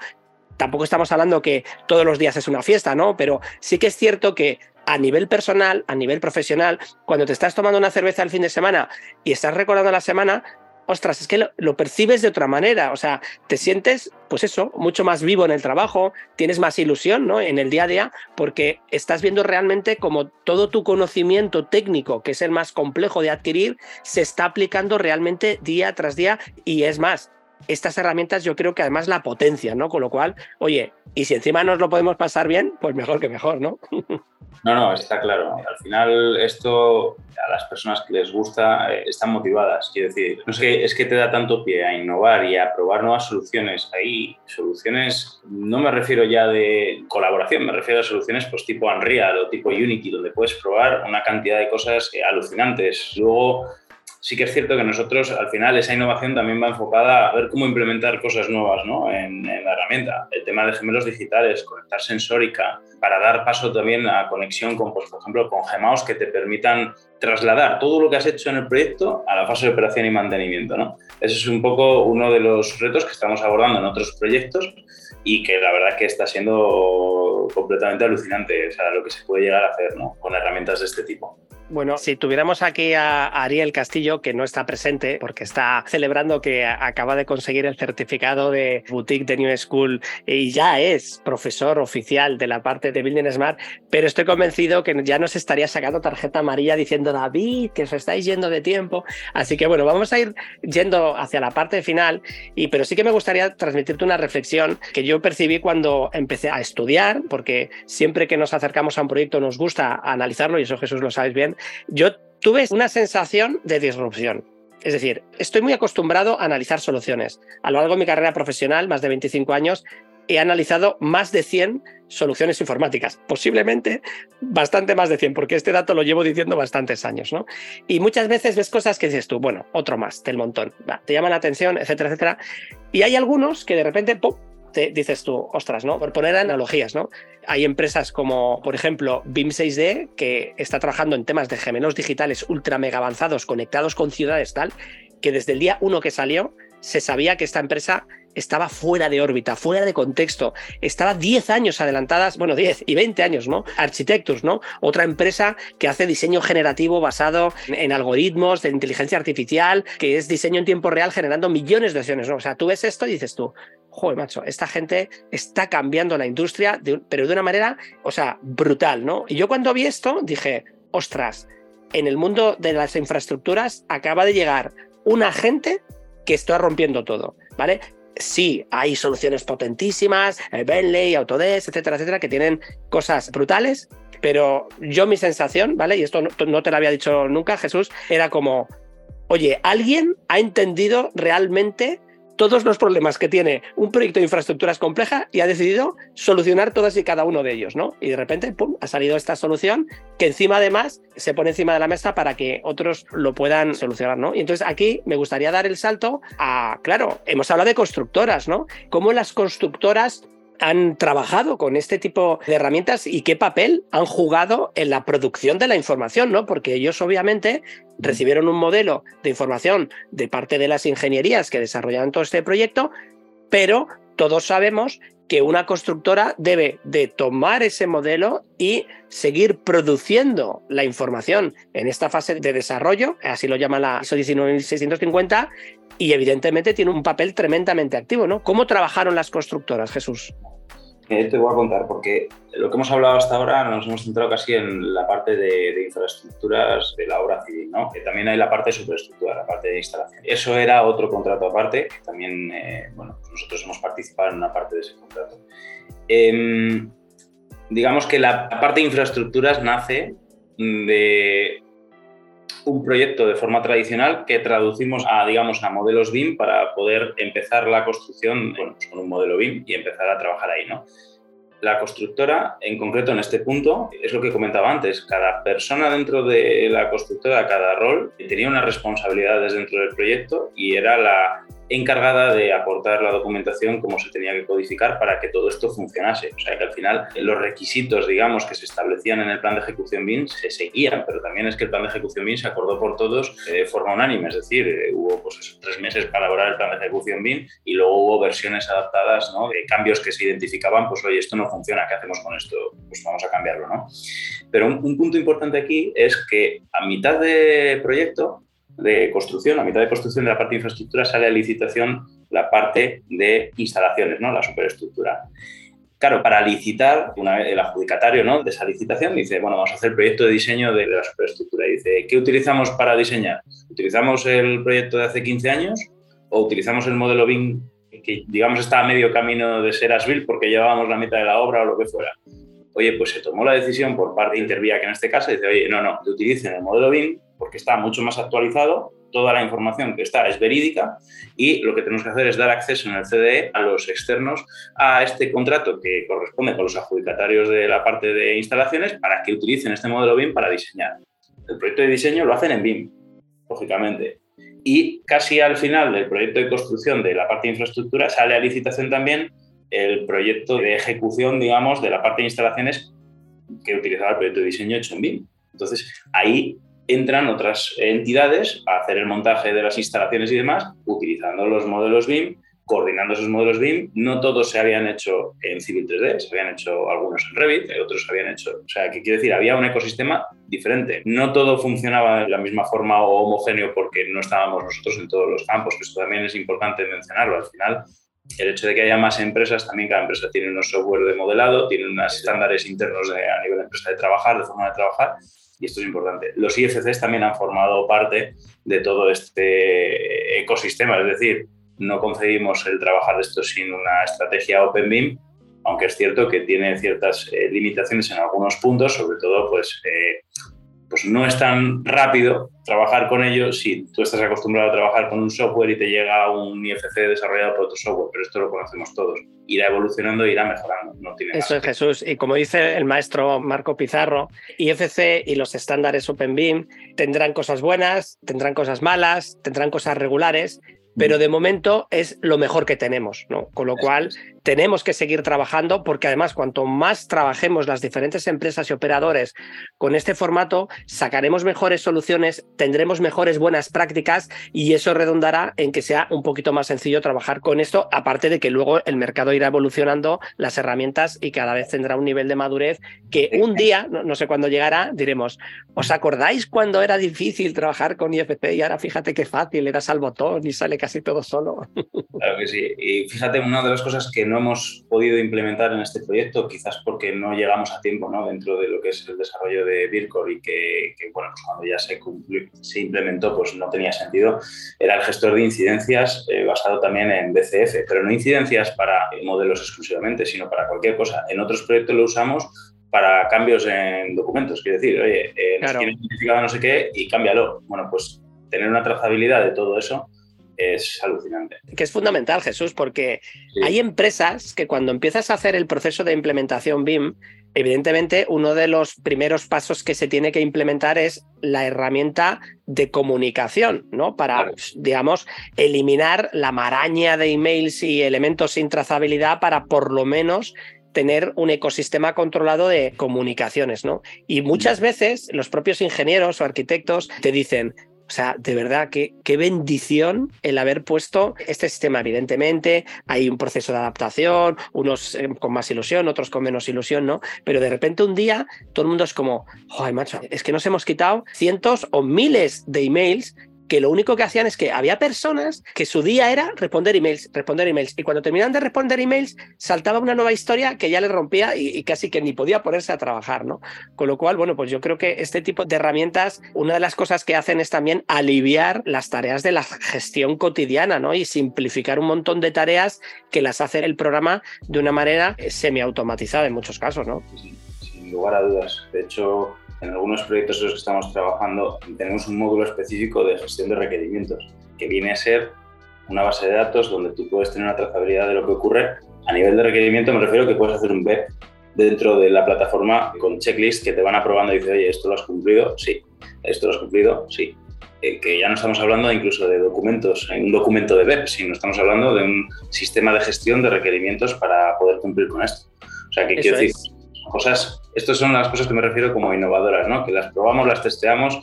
Speaker 1: tampoco estamos hablando que todos los días es una fiesta, ¿no? Pero sí que es cierto que a nivel personal, a nivel profesional, cuando te estás tomando una cerveza el fin de semana y estás recordando la semana, ostras, es que lo, percibes de otra manera, o sea, te sientes, pues eso, mucho más vivo en el trabajo, tienes más ilusión, ¿no? En el día a día, porque estás viendo realmente como todo tu conocimiento técnico, que es el más complejo de adquirir, se está aplicando realmente día tras día y es más, estas herramientas yo creo que además la potencia, ¿no? Con lo cual, oye, y si encima nos lo podemos pasar bien, pues mejor que mejor, ¿no? <laughs>
Speaker 3: No, no, está claro. Al final esto a las personas que les gusta eh, están motivadas. Quiero decir, no es que, es que te da tanto pie a innovar y a probar nuevas soluciones. Hay soluciones, no me refiero ya de colaboración, me refiero a soluciones pues tipo Unreal o tipo Unity, donde puedes probar una cantidad de cosas eh, alucinantes. Luego sí que es cierto que nosotros al final esa innovación también va enfocada a ver cómo implementar cosas nuevas ¿no? en, la herramienta. El tema de gemelos digitales, conectar sensórica, para dar paso también a conexión con, pues, por ejemplo, con Gemaos que te permitan trasladar todo lo que has hecho en el proyecto a la fase de operación y mantenimiento. ¿no? Ese es un poco uno de los retos que estamos abordando en otros proyectos y que la verdad que está siendo completamente alucinante o sea, lo que se puede llegar a hacer ¿no? con herramientas de este tipo.
Speaker 1: Bueno, si tuviéramos aquí a Ariel Castillo, que no está presente porque está celebrando que acaba de conseguir el certificado de Boutique de New School y ya es profesor oficial de la parte de Building Smart, pero estoy convencido que ya nos estaría sacando tarjeta amarilla diciendo David, que os estáis yendo de tiempo. Así que bueno, vamos a ir yendo hacia la parte final, y, pero sí que me gustaría transmitirte una reflexión que yo percibí cuando empecé a estudiar, porque siempre que nos acercamos a un proyecto nos gusta analizarlo, y eso Jesús lo sabes bien, yo tuve una sensación de disrupción. Es decir, estoy muy acostumbrado a analizar soluciones. A lo largo de mi carrera profesional, más de 25 años, he analizado más de 100 soluciones informáticas, posiblemente bastante más de 100, porque este dato lo llevo diciendo bastantes años, ¿no? Y muchas veces ves cosas que dices tú, bueno, otro más del montón, te llaman la atención, etcétera, etcétera. Y hay algunos que de repente, ¡pum! te dices tú, ostras, ¿no? Por poner analogías, ¿no? Hay empresas como, por ejemplo, BIM6D, que está trabajando en temas de gemelos digitales ultra mega avanzados conectados con ciudades tal, que desde el día uno que salió se sabía que esta empresa estaba fuera de órbita, fuera de contexto, estaba 10 años adelantadas, bueno, 10 y 20 años, ¿no? Architectus, ¿no? Otra empresa que hace diseño generativo basado en algoritmos de inteligencia artificial, que es diseño en tiempo real generando millones de acciones, ¿no? O sea, tú ves esto y dices tú, joder, macho, esta gente está cambiando la industria, pero de una manera, o sea, brutal, ¿no? Y yo cuando vi esto dije, ostras, en el mundo de las infraestructuras acaba de llegar una gente que está rompiendo todo, ¿vale? Sí, hay soluciones potentísimas, eh, Bentley, Autodesk, etcétera, etcétera, que tienen cosas brutales, pero yo mi sensación, ¿vale? Y esto no, te lo había dicho nunca, Jesús, era como, oye, alguien ha entendido realmente todos los problemas que tiene un proyecto de infraestructuras compleja y ha decidido solucionar todas y cada uno de ellos, ¿no? Y de repente, ¡pum!, ha salido esta solución que encima además se pone encima de la mesa para que otros lo puedan solucionar, ¿no? Y entonces aquí me gustaría dar el salto a, claro, hemos hablado de constructoras, ¿no? Cómo las constructoras han trabajado con este tipo de herramientas y qué papel han jugado en la producción de la información, ¿no? Porque ellos obviamente recibieron un modelo de información de parte de las ingenierías que desarrollaron todo este proyecto, pero todos sabemos que una constructora debe de tomar ese modelo y seguir produciendo la información en esta fase de desarrollo, así lo llama la ISO 19650, y evidentemente tiene un papel tremendamente activo, ¿no? ¿Cómo trabajaron las constructoras, Jesús?
Speaker 3: Te voy a contar, porque lo que hemos hablado hasta ahora nos hemos centrado casi en la parte de, infraestructuras de la obra civil, ¿no? que también hay la parte de superestructura, la parte de instalación. Eso era otro contrato aparte, que también eh, bueno, nosotros hemos participado en una parte de ese contrato. Em, digamos que la parte de infraestructuras nace de un proyecto de forma tradicional que traducimos a, digamos, a modelos BIM para poder empezar la construcción pues con un modelo BIM y empezar a trabajar ahí, ¿no? La constructora, en concreto en este punto, es lo que comentaba antes, cada persona dentro de la constructora, cada rol, tenía unas responsabilidades dentro del proyecto y era la encargada de aportar la documentación como se tenía que codificar para que todo esto funcionase. O sea que al final los requisitos, digamos, que se establecían en el plan de ejecución BIM se seguían, pero también es que el plan de ejecución BIM se acordó por todos de forma unánime, es decir, eh, hubo pues tres meses para elaborar el plan de ejecución BIM y luego hubo versiones adaptadas, ¿no? De cambios que se identificaban, pues oye, esto no funciona, ¿qué hacemos con esto? Pues vamos a cambiarlo, ¿no? Pero un punto importante aquí es que a mitad de proyecto de construcción, a mitad de construcción de la parte de infraestructura sale a licitación la parte de instalaciones, ¿no? la superestructura. Claro, para licitar, el adjudicatario ¿no? de esa licitación dice, bueno, vamos a hacer el proyecto de diseño de la superestructura. Y dice, ¿qué utilizamos para diseñar? ¿Utilizamos el proyecto de hace 15 años o utilizamos el modelo BIM que, digamos, está a medio camino de ser ASBIL porque llevábamos la mitad de la obra o lo que fuera? Oye, pues se tomó la decisión por parte de Intervía, que en este caso dice, oye, no, no, utilicen el modelo BIM porque está mucho más actualizado, toda la información que está es verídica y lo que tenemos que hacer es dar acceso en el CDE a los externos a este contrato que corresponde con los adjudicatarios de la parte de instalaciones para que utilicen este modelo BIM para diseñar. El proyecto de diseño lo hacen en BIM, lógicamente. Y casi al final del proyecto de construcción de la parte de infraestructura sale a licitación también el proyecto de ejecución, digamos, de la parte de instalaciones que utilizaba el proyecto de diseño hecho en BIM. Entonces, ahí entran otras entidades a hacer el montaje de las instalaciones y demás, utilizando los modelos BIM, coordinando esos modelos BIM. No todos se habían hecho en Civil 3D, se habían hecho algunos en Revit, otros se habían hecho. O sea, ¿qué quiere decir? Había un ecosistema diferente. No todo funcionaba de la misma forma o homogéneo porque no estábamos nosotros en todos los campos, que esto también es importante mencionarlo. Al final, el hecho de que haya más empresas, también cada empresa tiene unos software de modelado, tiene unos estándares internos a nivel de empresa de trabajar, de forma de trabajar, y esto es importante. Los IFCs también han formado parte de todo este ecosistema, es decir, no concebimos el trabajar esto sin una estrategia OpenBIM, aunque es cierto que tiene ciertas eh, limitaciones en algunos puntos, sobre todo pues eh, pues no es tan rápido trabajar con ellos si tú estás acostumbrado a trabajar con un software y te llega un IFC desarrollado por otro software, pero esto lo conocemos todos. Irá evolucionando, irá mejorando. No tiene
Speaker 1: Eso es Jesús. Y como dice el maestro Marco Pizarro, IFC y los estándares OpenBeam tendrán cosas buenas, tendrán cosas malas, tendrán cosas regulares, pero mm. de momento es lo mejor que tenemos, ¿no? Con lo cual tenemos que seguir trabajando porque además cuanto más trabajemos las diferentes empresas y operadores con este formato, sacaremos mejores soluciones, tendremos mejores buenas prácticas y eso redundará en que sea un poquito más sencillo trabajar con esto, aparte de que luego el mercado irá evolucionando las herramientas y cada vez tendrá un nivel de madurez que un día, no, sé cuándo llegará, diremos, ¿os acordáis cuando era difícil trabajar con IFP y ahora fíjate qué fácil, le das al botón y sale casi todo solo?
Speaker 3: Claro que sí. Y fíjate, una de las cosas que no hemos podido implementar en este proyecto, quizás porque no llegamos a tiempo ¿no? dentro de lo que es el desarrollo de Vircore y que, bueno, pues cuando ya se, se implementó pues no tenía sentido, era el gestor de incidencias eh, basado también en BCF, pero no incidencias para modelos exclusivamente, sino para cualquier cosa. En otros proyectos lo usamos para cambios en documentos, quiero decir, oye, eh, claro. no, no sé qué y cámbialo. Bueno, pues tener una trazabilidad de todo eso es alucinante.
Speaker 1: Que es fundamental, Jesús, porque hay empresas que cuando empiezas a hacer el proceso de implementación BIM, evidentemente uno de los primeros pasos que se tiene que implementar es la herramienta de comunicación, ¿no? Para, digamos, eliminar la maraña de emails y elementos sin trazabilidad para por lo menos tener un ecosistema controlado de comunicaciones, ¿no? Y muchas veces los propios ingenieros o arquitectos te dicen, o sea, de verdad, qué, qué bendición el haber puesto este sistema. Evidentemente, hay un proceso de adaptación, unos eh, con más ilusión, otros con menos ilusión, ¿no? Pero de repente un día todo el mundo es como, joder, macho, es que nos hemos quitado cientos o miles de emails que lo único que hacían es que había personas que su día era responder emails, responder emails. Y cuando terminaban de responder emails, saltaba una nueva historia que ya le rompía y, casi que ni podía ponerse a trabajar, ¿no? Con lo cual, bueno, pues yo creo que este tipo de herramientas, una de las cosas que hacen es también aliviar las tareas de la gestión cotidiana, ¿no? Y simplificar un montón de tareas que las hace el programa de una manera semiautomatizada en muchos casos, ¿no?
Speaker 3: Sin lugar a dudas. De hecho, en algunos proyectos en los que estamos trabajando tenemos un módulo específico de gestión de requerimientos, que viene a ser una base de datos donde tú puedes tener una trazabilidad de lo que ocurre. A nivel de requerimiento me refiero que puedes hacer un web dentro de la plataforma con checklist que te van aprobando y dices, oye, ¿esto lo has cumplido? Sí. ¿Esto lo has cumplido? Sí. Eh, que ya no estamos hablando incluso de documentos, en un documento de web, sino estamos hablando de un sistema de gestión de requerimientos para poder cumplir con esto. O sea, que quiero decir, cosas, estas son las cosas que me refiero como innovadoras, ¿no? Que las probamos, las testeamos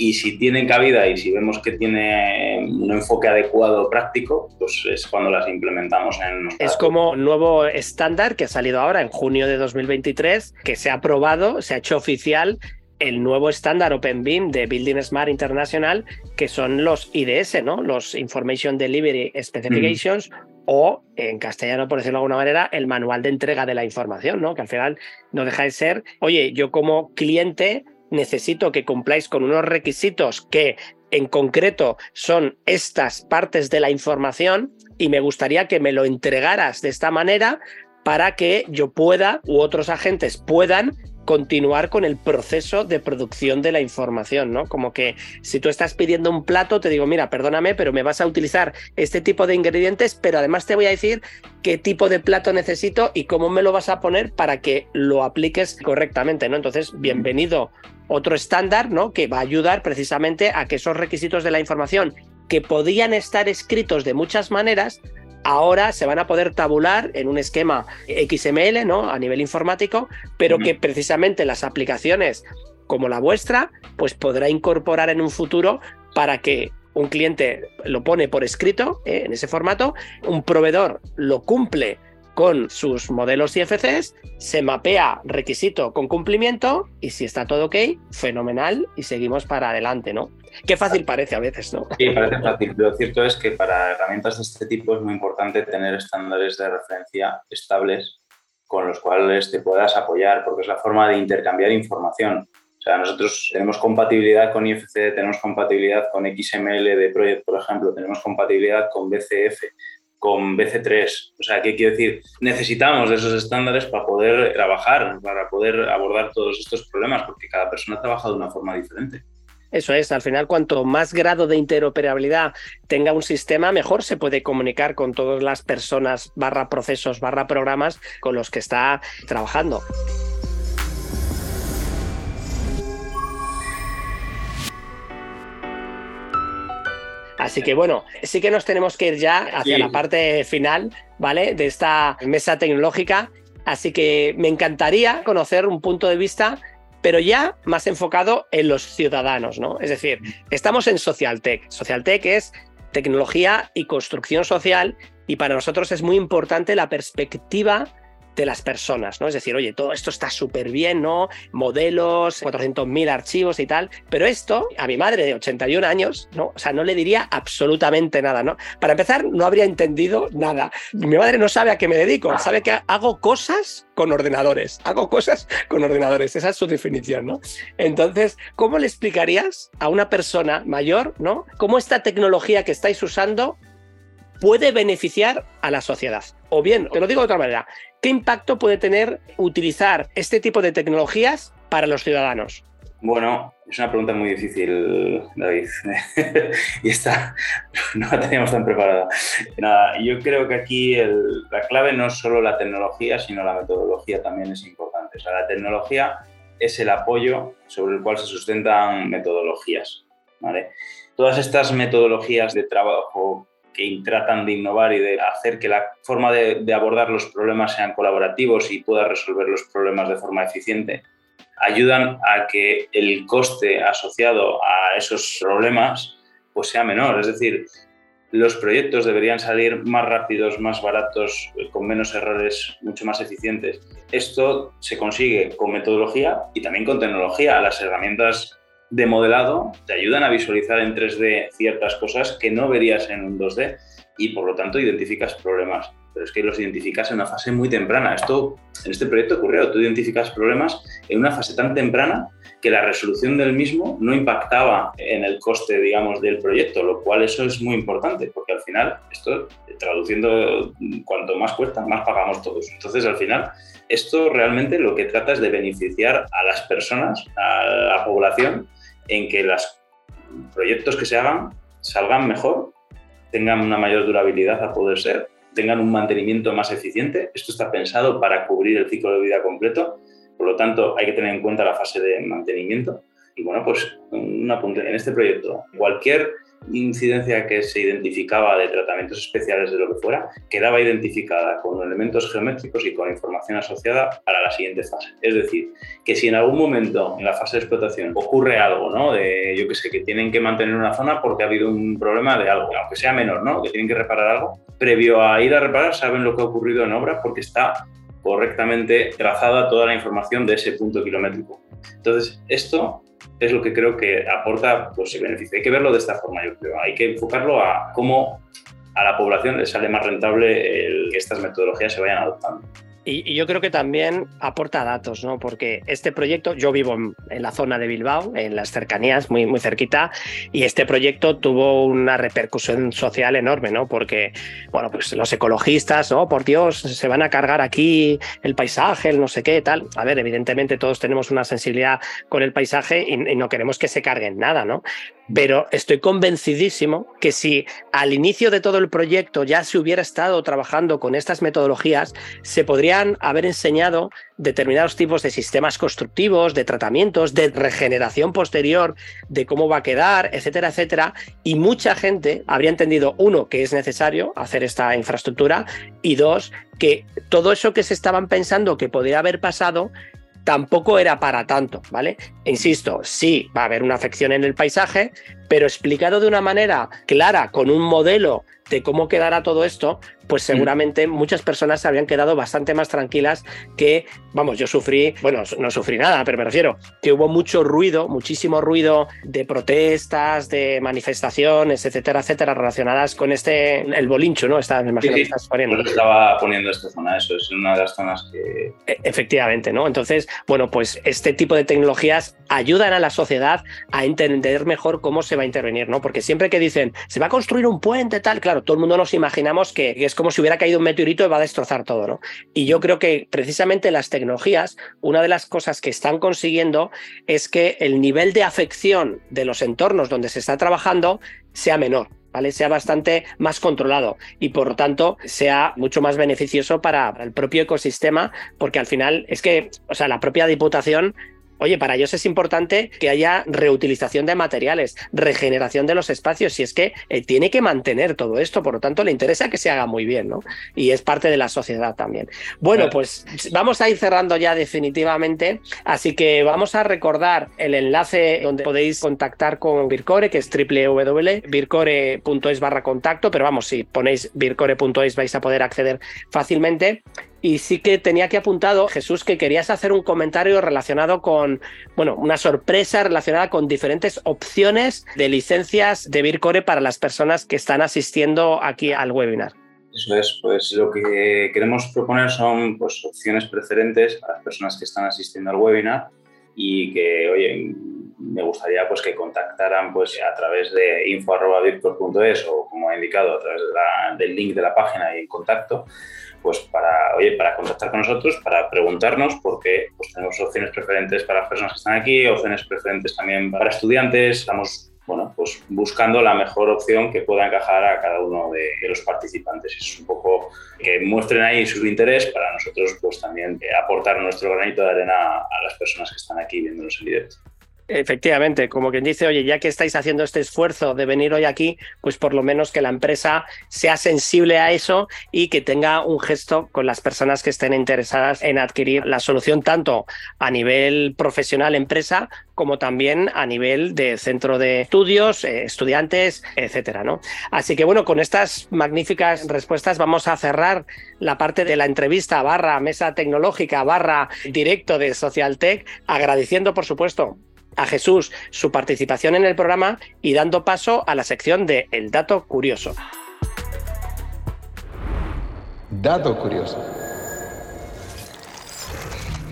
Speaker 3: y si tienen cabida y si vemos que tiene un enfoque adecuado práctico, pues es cuando las implementamos en...
Speaker 1: Es como nuevo estándar que ha salido ahora en junio de 2023, que se ha aprobado, se ha hecho oficial el nuevo estándar OpenBIM de Building Smart International, que son los IDS, ¿no? Los Information Delivery Specifications, o en castellano, por decirlo de alguna manera, el manual de entrega de la información, ¿no? Que al final no deja de ser, oye, yo como cliente necesito que cumpláis con unos requisitos que en concreto son estas partes de la información y me gustaría que me lo entregaras de esta manera para que yo pueda u otros agentes puedan continuar con el proceso de producción de la información, ¿no? Como que si tú estás pidiendo un plato, te digo, mira, perdóname, pero me vas a utilizar este tipo de ingredientes, pero además te voy a decir qué tipo de plato necesito y cómo me lo vas a poner para que lo apliques correctamente, ¿no? Entonces, bienvenido otro estándar, ¿no? Que va a ayudar precisamente a que esos requisitos de la información que podían estar escritos de muchas maneras, ahora se van a poder tabular en un esquema XML, ¿no? A nivel informático, pero que precisamente las aplicaciones como la vuestra, pues podrá incorporar en un futuro para que un cliente lo pone por escrito ¿eh? en ese formato, un proveedor lo cumple con sus modelos IFCs, se mapea requisito con cumplimiento y si está todo ok, fenomenal y seguimos para adelante, ¿no? Qué fácil parece a veces, ¿no?
Speaker 3: Sí, parece fácil. Lo cierto es que para herramientas de este tipo es muy importante tener estándares de referencia estables con los cuales te puedas apoyar, porque es la forma de intercambiar información. O sea, nosotros tenemos compatibilidad con IFC, tenemos compatibilidad con XML de Project, por ejemplo, tenemos compatibilidad con BCF, con BC3. O sea, ¿qué quiero decir? Necesitamos de esos estándares para poder trabajar, para poder abordar todos estos problemas, porque cada persona trabaja de una forma diferente.
Speaker 1: Eso es, al final cuanto más grado de interoperabilidad tenga un sistema, mejor se puede comunicar con todas las personas, barra procesos, barra programas con los que está trabajando. Así que bueno, sí que nos tenemos que ir ya hacia la parte final, ¿vale? De esta mesa tecnológica. Así que me encantaría conocer un punto de vista, pero ya más enfocado en los ciudadanos, ¿no? Es decir, estamos en Socialtech. Socialtech es tecnología y construcción social y para nosotros es muy importante la perspectiva de las personas, ¿no? Es decir, oye, todo esto está súper bien, ¿no? Modelos, 400.000 archivos y tal, pero esto a mi madre de 81 años, ¿no? O sea, no le diría absolutamente nada, ¿no? Para empezar, no habría entendido nada. Mi madre no sabe a qué me dedico, sabe que hago cosas con ordenadores, hago cosas con ordenadores, esa es su definición, ¿no? Entonces, ¿cómo le explicarías a una persona mayor, ¿no? Cómo esta tecnología que estáis usando puede beneficiar a la sociedad. O bien, te lo digo de otra manera, ¿qué impacto puede tener utilizar este tipo de tecnologías para los ciudadanos?
Speaker 3: Bueno, es una pregunta muy difícil, David. <laughs> y esta no la teníamos tan preparada. Nada, yo creo que aquí la clave no es solo la tecnología, sino la metodología también es importante. O sea, la tecnología es el apoyo sobre el cual se sustentan metodologías. ¿vale? Todas estas metodologías de trabajo que tratan de innovar y de hacer que la forma de, abordar los problemas sean colaborativos y pueda resolver los problemas de forma eficiente, ayudan a que el coste asociado a esos problemas pues sea menor. Es decir, los proyectos deberían salir más rápidos, más baratos, con menos errores, mucho más eficientes. Esto se consigue con metodología y también con tecnología. Las herramientas de modelado te ayudan a visualizar en 3D ciertas cosas que no verías en un 2D y por lo tanto identificas problemas. Pero es que los identificas en una fase muy temprana. Esto en este proyecto ocurrió. Tú identificas problemas en una fase tan temprana que la resolución del mismo no impactaba en el coste, digamos, del proyecto, lo cual eso es muy importante, porque al final, esto, traduciendo, cuanto más cuesta, más pagamos todos. Entonces, al final, esto realmente lo que trata es de beneficiar a las personas, a la población, en que los proyectos que se hagan salgan mejor, tengan una mayor durabilidad a poder ser, tengan un mantenimiento más eficiente. Esto está pensado para cubrir el ciclo de vida completo, por lo tanto hay que tener en cuenta la fase de mantenimiento. Y bueno, pues un apunte en este proyecto. Cualquier incidencia que se identificaba de tratamientos especiales de lo que fuera, quedaba identificada con elementos geométricos y con información asociada para la siguiente fase. Es decir, que si en algún momento en la fase de explotación ocurre algo, ¿no? De, yo que sé, que tienen que mantener una zona porque ha habido un problema de algo, aunque sea menor, ¿no? Que tienen que reparar algo, previo a ir a reparar saben lo que ha ocurrido en obra porque está correctamente trazada toda la información de ese punto kilométrico. Entonces, esto es lo que creo que aporta pues, el beneficio. Hay que verlo de esta forma, yo creo. Hay que enfocarlo a cómo a la población le sale más rentable que estas metodologías se vayan adoptando.
Speaker 1: Y, yo creo que también aporta datos, ¿no? Porque este proyecto, yo vivo en, la zona de Bilbao, en las cercanías, muy, muy cerquita, y este proyecto tuvo una repercusión social enorme, ¿no? Porque, bueno, pues los ecologistas, ¿no? Por Dios, se van a cargar aquí el paisaje, el no sé qué, tal. A ver, evidentemente todos tenemos una sensibilidad con el paisaje y, y no queremos que se carguen nada, ¿no? Pero estoy convencidísimo que si al inicio de todo el proyecto ya se hubiera estado trabajando con estas metodologías, se podrían haber enseñado determinados tipos de sistemas constructivos, de tratamientos, de regeneración posterior, de cómo va a quedar, etcétera, etcétera. Y mucha gente habría entendido, uno, que es necesario hacer esta infraestructura y dos, que todo eso que se estaban pensando que podría haber pasado tampoco era para tanto, ¿vale? Insisto, sí va a haber una afección en el paisaje, pero explicado de una manera clara, con un modelo de cómo quedará todo esto, pues seguramente muchas personas se habrían quedado bastante más tranquilas que, vamos, yo sufrí, bueno, no sufrí nada, pero me refiero que hubo mucho ruido, muchísimo ruido de protestas, de manifestaciones, etcétera, etcétera, relacionadas con este, el bolincho, ¿no? Está, me imagino que estás
Speaker 3: poniendo. estaba poniendo esta zona, eso es una de las zonas que...
Speaker 1: E, efectivamente, ¿no? Entonces, bueno, pues este tipo de tecnologías ayudan a la sociedad a entender mejor cómo se va a intervenir, ¿no? Porque siempre que dicen, se va a construir un puente, tal, claro, todo el mundo nos imaginamos que es como si hubiera caído un meteorito y va a destrozar todo, ¿no? Y yo creo que precisamente las tecnologías, una de las cosas que están consiguiendo es que el nivel de afección de los entornos donde se está trabajando sea menor. ¿Vale? sea bastante más controlado y por lo tanto sea mucho más beneficioso para el propio ecosistema porque al final es que, o sea, la propia diputación Oye, para ellos es importante que haya reutilización de materiales, regeneración de los espacios, y es que eh, tiene que mantener todo esto, por lo tanto le interesa que se haga muy bien, ¿no? Y es parte de la sociedad también. Bueno, pues vamos a ir cerrando ya definitivamente, así que vamos a recordar el enlace donde podéis contactar con Vircore, que es www.vircore.es barra contacto, pero vamos, si ponéis vircore.es vais a poder acceder fácilmente. Y sí que tenía que apuntado, Jesús, que querías hacer un comentario relacionado con, bueno, una sorpresa relacionada con diferentes opciones de licencias de Vircore para las personas que están asistiendo aquí al webinar.
Speaker 3: Eso es, pues lo que queremos proponer son pues, opciones preferentes a las personas que están asistiendo al webinar y que, oye, me gustaría pues que contactaran pues a través de info.virtual.es o como he indicado a través del link de la página y en contacto pues para, oye, para contactar con nosotros, para preguntarnos, porque pues, tenemos opciones preferentes para las personas que están aquí, opciones preferentes también para estudiantes. Estamos bueno, pues buscando la mejor opción que pueda encajar a cada uno de, los participantes. Es un poco que muestren ahí su interés para nosotros pues también aportar nuestro granito de arena a las personas que están aquí viéndonos en directo.
Speaker 1: Efectivamente, como quien dice, oye, ya que estáis haciendo este esfuerzo de venir hoy aquí, pues por lo menos que la empresa sea sensible a eso y que tenga un gesto con las personas que estén interesadas en adquirir la solución tanto a nivel profesional empresa como también a nivel de centro de estudios, eh, estudiantes, etcétera, ¿no? Así que bueno, con estas magníficas respuestas vamos a cerrar la parte de la entrevista barra mesa tecnológica barra directo de Social Tech, agradeciendo por supuesto a Jesús su participación en el programa y dando paso a la sección de El Dato Curioso.
Speaker 2: Dato Curioso.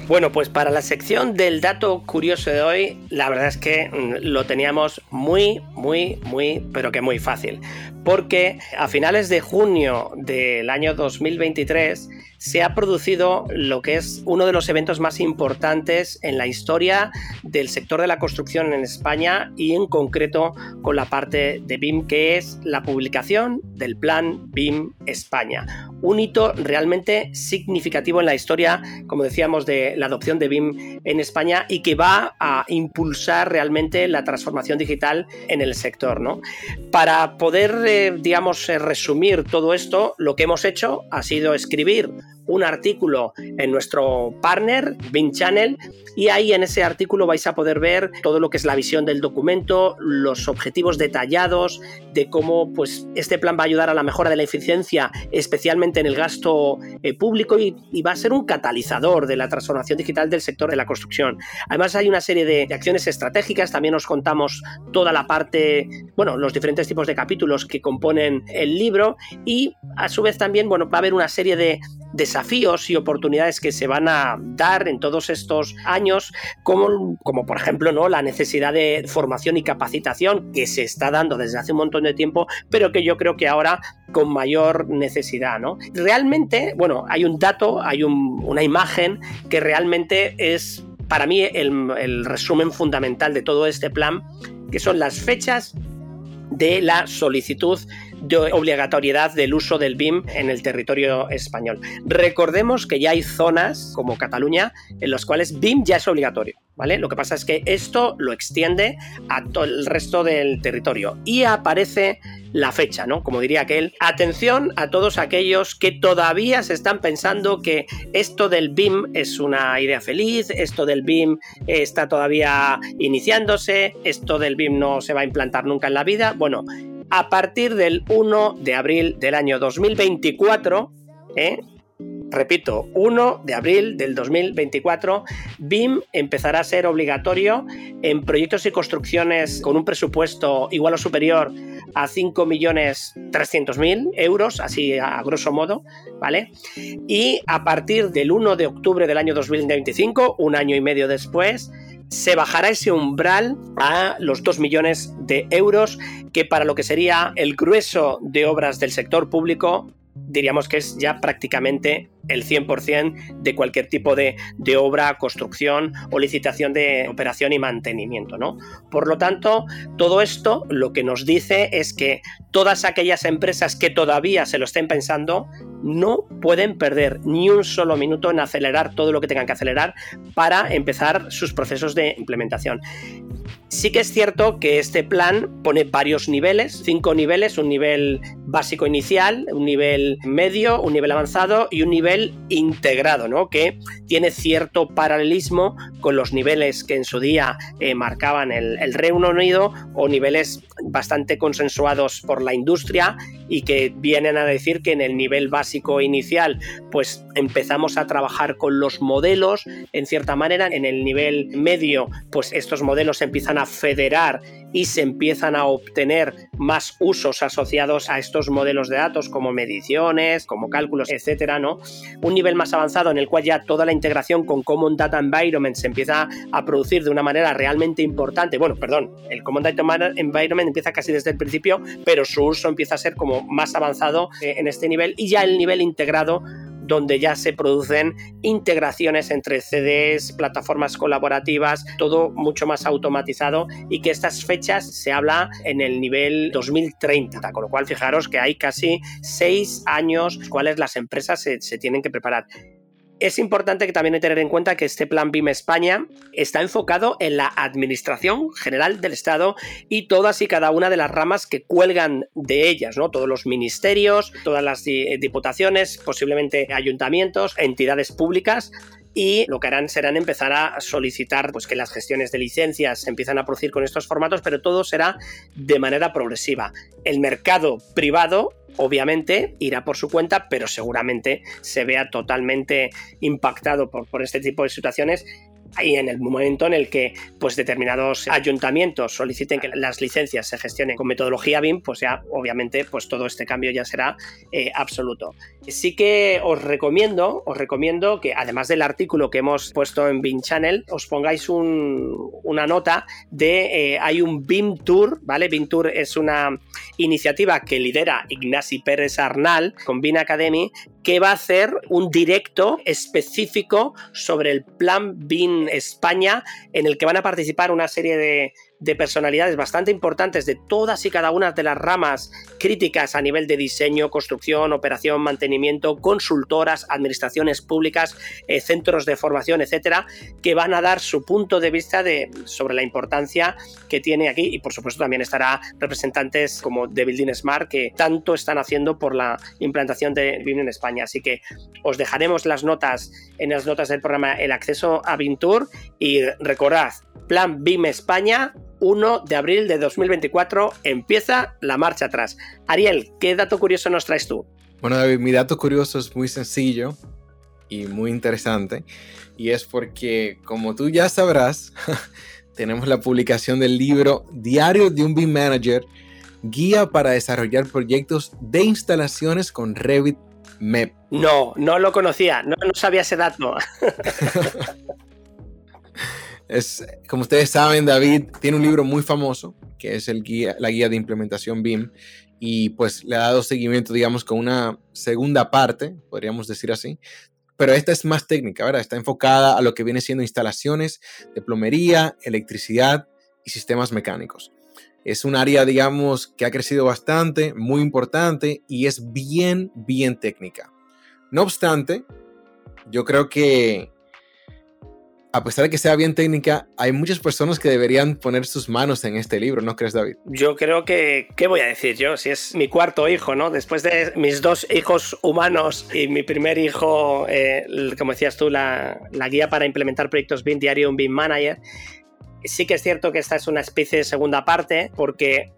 Speaker 1: Bueno, pues para la sección del dato curioso de hoy, la verdad es que mm, lo teníamos muy, muy, muy, pero que muy fácil. Porque a finales de junio del año 2023 se ha producido lo que es uno de los eventos más importantes en la historia del sector de la construcción en España y en concreto con la parte de BIM, que es la publicación del plan BIM España. Un hito realmente significativo en la historia, como decíamos, de la adopción de BIM en España y que va a impulsar realmente la transformación digital en el sector. ¿no? Para poder, digamos, eh, resumir todo esto, lo que hemos hecho ha sido escribir un artículo en nuestro partner, BIM Channel, y ahí en ese artículo vais a poder ver todo lo que es la visión del documento, los objetivos detallados de cómo pues, este plan va a ayudar a la mejora de la eficiencia, especialmente en el gasto eh, público, y, va a ser un catalizador de la transformación digital del sector de la construcción. Además hay una serie de, acciones estratégicas, también os contamos toda la parte, bueno, los diferentes tipos de capítulos que componen el libro y a su vez también, bueno, va a haber una serie de desafíos y oportunidades que se van a dar en todos estos años, como, como por ejemplo ¿no? la necesidad de formación y capacitación que se está dando desde hace un montón de tiempo, pero que yo creo que ahora con mayor necesidad. ¿no? Realmente, bueno, hay un dato, hay una imagen que realmente es para mí el, el resumen fundamental de todo este plan, que son las fechas de la solicitud de obligatoriedad del uso del BIM en el territorio español. Recordemos que ya hay zonas como Cataluña en las cuales BIM ya es obligatorio. ¿Vale? Lo que pasa es que esto lo extiende a todo el resto del territorio y aparece la fecha, ¿no? Como diría aquel, atención a todos aquellos que todavía se están pensando que esto del BIM es una idea feliz, esto del BIM está todavía iniciándose, esto del BIM no se va a implantar nunca en la vida. Bueno, a partir del 1 de abril del año 2024, ¿eh? repito, 1 de abril del 2024, BIM empezará a ser obligatorio en proyectos y construcciones con un presupuesto igual o superior a 5.300.000 euros, así a grosso modo, ¿vale? Y a partir del 1 de octubre del año 2025, un año y medio después, se bajará ese umbral a los 2 millones de euros, que para lo que sería el grueso de obras del sector público diríamos que es ya prácticamente el 100% de cualquier tipo de, obra, construcción o licitación de operación y mantenimiento. ¿no? Por lo tanto, todo esto lo que nos dice es que todas aquellas empresas que todavía se lo estén pensando no pueden perder ni un solo minuto en acelerar todo lo que tengan que acelerar para empezar sus procesos de implementación. Sí que es cierto que este plan pone varios niveles, cinco niveles, un nivel básico inicial, un nivel medio, un nivel avanzado y un nivel integrado, ¿no? Que tiene cierto paralelismo con los niveles que en su día eh, marcaban el, el Reino Unido o niveles bastante consensuados por la industria y que vienen a decir que en el nivel básico inicial pues empezamos a trabajar con los modelos en cierta manera, en el nivel medio pues estos modelos empiezan a federar y se empiezan a obtener más usos asociados a estos modelos de datos como mediciones, como cálculos, etcétera, ¿no? Un nivel más avanzado en el cual ya toda la integración con Common Data Environment se empieza a producir de una manera realmente importante. Bueno, perdón, el Common Data Environment empieza casi desde el principio, pero su uso empieza a ser como más avanzado eh, en este nivel y ya el nivel integrado donde ya se producen integraciones entre CDs, plataformas colaborativas, todo mucho más automatizado y que estas fechas se habla en el nivel 2030, con lo cual fijaros que hay casi seis años cuales las empresas se tienen que preparar. Es importante que también tener en cuenta que este plan BIM España está enfocado en la administración general del Estado y todas y cada una de las ramas que cuelgan de ellas, ¿no? Todos los ministerios, todas las diputaciones, posiblemente ayuntamientos, entidades públicas, y lo que harán serán empezar a solicitar pues, que las gestiones de licencias se empiezan a producir con estos formatos, pero todo será de manera progresiva. El mercado privado obviamente irá por su cuenta, pero seguramente se vea totalmente impactado por, por este tipo de situaciones y en el momento en el que pues determinados ayuntamientos soliciten que las licencias se gestionen con metodología BIM, pues ya obviamente pues todo este cambio ya será eh, absoluto. Sí que os recomiendo, os recomiendo que además del artículo que hemos puesto en BIM Channel, os pongáis una nota de eh, hay un BIM Tour, ¿vale? BIM Tour es una iniciativa que lidera Ignasi Pérez Arnal con BIM Academy que va a hacer un directo específico sobre el plan BIM España en el que van a participar una serie de de personalidades bastante importantes de todas y cada una de las ramas críticas a nivel de diseño, construcción, operación, mantenimiento, consultoras, administraciones públicas, eh, centros de formación, etcétera, que van a dar su punto de vista de, sobre la importancia que tiene aquí y por supuesto también estará representantes como de Building Smart que tanto están haciendo por la implantación de BIM en España. Así que os dejaremos las notas en las notas del programa el acceso a Vintour y recordad, plan BIM España 1 de abril de 2024 empieza la marcha atrás. Ariel, ¿qué dato curioso nos traes tú?
Speaker 2: Bueno, David, mi dato curioso es muy sencillo y muy interesante. Y es porque, como tú ya sabrás, <laughs> tenemos la publicación del libro Diario de un BIM Manager, Guía para desarrollar proyectos de instalaciones con Revit MEP.
Speaker 1: No, no lo conocía, no, no sabía ese dato. <laughs>
Speaker 2: Es, como ustedes saben, David tiene un libro muy famoso, que es la guía de implementación BIM, y pues le ha dado seguimiento, digamos, con una segunda parte, podríamos decir así. Pero esta es más técnica, ¿verdad? Está enfocada a lo que viene siendo instalaciones de plomería, electricidad y sistemas mecánicos. Es un área, digamos, que ha crecido bastante, muy importante y es bien, bien técnica. No obstante, yo creo que a pesar de que sea bien técnica, hay muchas personas que deberían poner sus manos en este libro, ¿no crees, David?
Speaker 1: Yo creo que, ¿qué voy a decir yo? Si es mi cuarto hijo, ¿no? Después de mis dos hijos humanos y mi primer hijo, eh, como decías tú, la, la, guía para implementar proyectos BIM diario, un BIM Manager, sí que es cierto que esta es una especie de segunda parte porque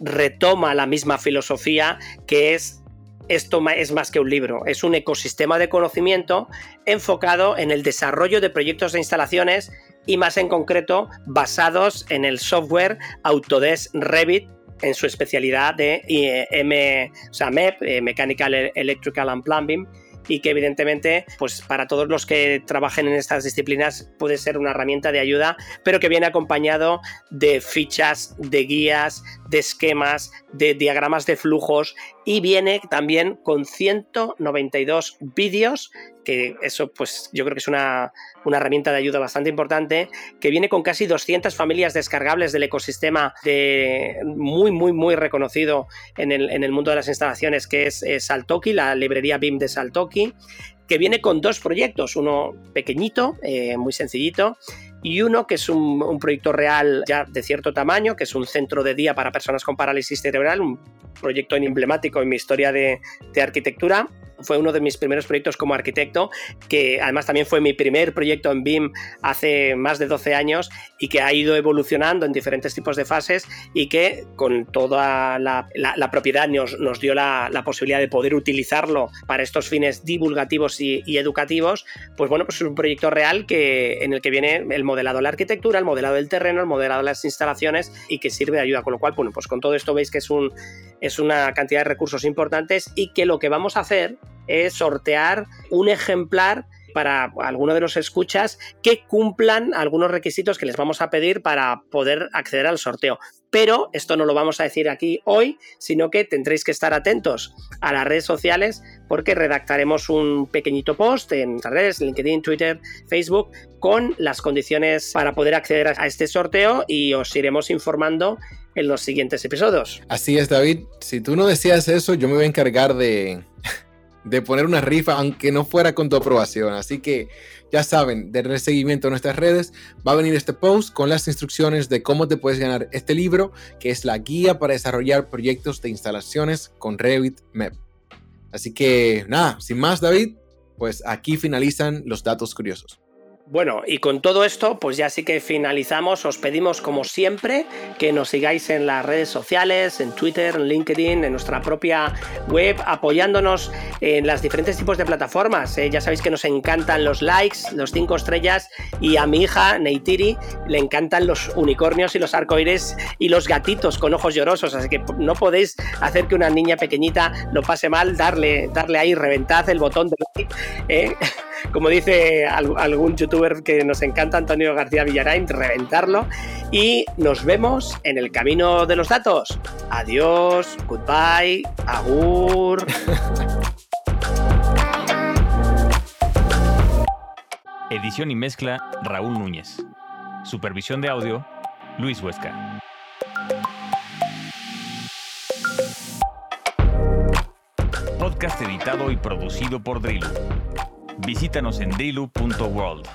Speaker 1: retoma la misma filosofía que es esto es más que un libro, es un ecosistema de conocimiento enfocado en el desarrollo de proyectos de instalaciones y más en concreto basados en el software Autodesk Revit en su especialidad de M, MEP, eh, Mechanical Electrical and Plumbing, y que evidentemente pues para todos los que trabajen en estas disciplinas puede ser una herramienta de ayuda, pero que viene acompañado de fichas, de guías, de esquemas, de diagramas de flujos y viene también con 192 vídeos que eso pues yo creo que es una, herramienta de ayuda bastante importante, que viene con casi 200 familias descargables del ecosistema de, muy, muy, muy reconocido en el, en el mundo de las instalaciones, que es, es Saltoki, la librería BIM de Saltoki, que viene con dos proyectos, uno pequeñito, eh, muy sencillito, y uno que es un, proyecto real ya de cierto tamaño, que es un centro de día para personas con parálisis cerebral, un proyecto emblemático en mi historia de, de arquitectura fue uno de mis primeros proyectos como arquitecto, que además también fue mi primer proyecto en BIM hace más de 12 años y que ha ido evolucionando en diferentes tipos de fases y que con toda la, propiedad nos, nos dio la, posibilidad de poder utilizarlo para estos fines divulgativos y, educativos, pues bueno, pues es un proyecto real que, en el que viene el modelado de la arquitectura, el modelado del terreno, el modelado de las instalaciones y que sirve de ayuda, con lo cual, bueno, pues con todo esto veis que es un es una cantidad de recursos importantes y que lo que vamos a hacer es sortear un ejemplar para alguno de los escuchas que cumplan algunos requisitos que les vamos a pedir para poder acceder al sorteo. Pero esto no lo vamos a decir aquí hoy, sino que tendréis que estar atentos a las redes sociales porque redactaremos un pequeñito post en las redes, LinkedIn, Twitter, Facebook, con las condiciones para poder acceder a este sorteo y os iremos informando en los siguientes episodios.
Speaker 2: Así es, David. Si tú no decías eso, yo me voy a encargar de, de poner una rifa, aunque no fuera con tu aprobación. Así que ya saben, denle seguimiento a nuestras redes. Va a venir este post con las instrucciones de cómo te puedes ganar este libro, que es la guía para desarrollar proyectos de instalaciones con Revit MEP. Así que nada, sin más, David, pues aquí finalizan los datos curiosos.
Speaker 1: Bueno, y con todo esto, pues ya sí que finalizamos. Os pedimos, como siempre, que nos sigáis en las redes sociales, en Twitter, en LinkedIn, en nuestra propia web, apoyándonos en las diferentes tipos de plataformas. ¿eh? Ya sabéis que nos encantan los likes, los cinco estrellas, y a mi hija, Neytiri, le encantan los unicornios y los arcoíris y los gatitos con ojos llorosos. Así que no podéis hacer que una niña pequeñita lo pase mal, darle, darle ahí, reventad el botón de like. ¿eh? <laughs> como dice algún youtuber que nos encanta, Antonio García Villarain, reventarlo. Y nos vemos en el camino de los datos. Adiós, goodbye, agur. <laughs>
Speaker 4: Edición y mezcla Raúl Núñez. Supervisión de audio Luis Huesca. Podcast editado y producido por Drill. Visítanos en delu.world.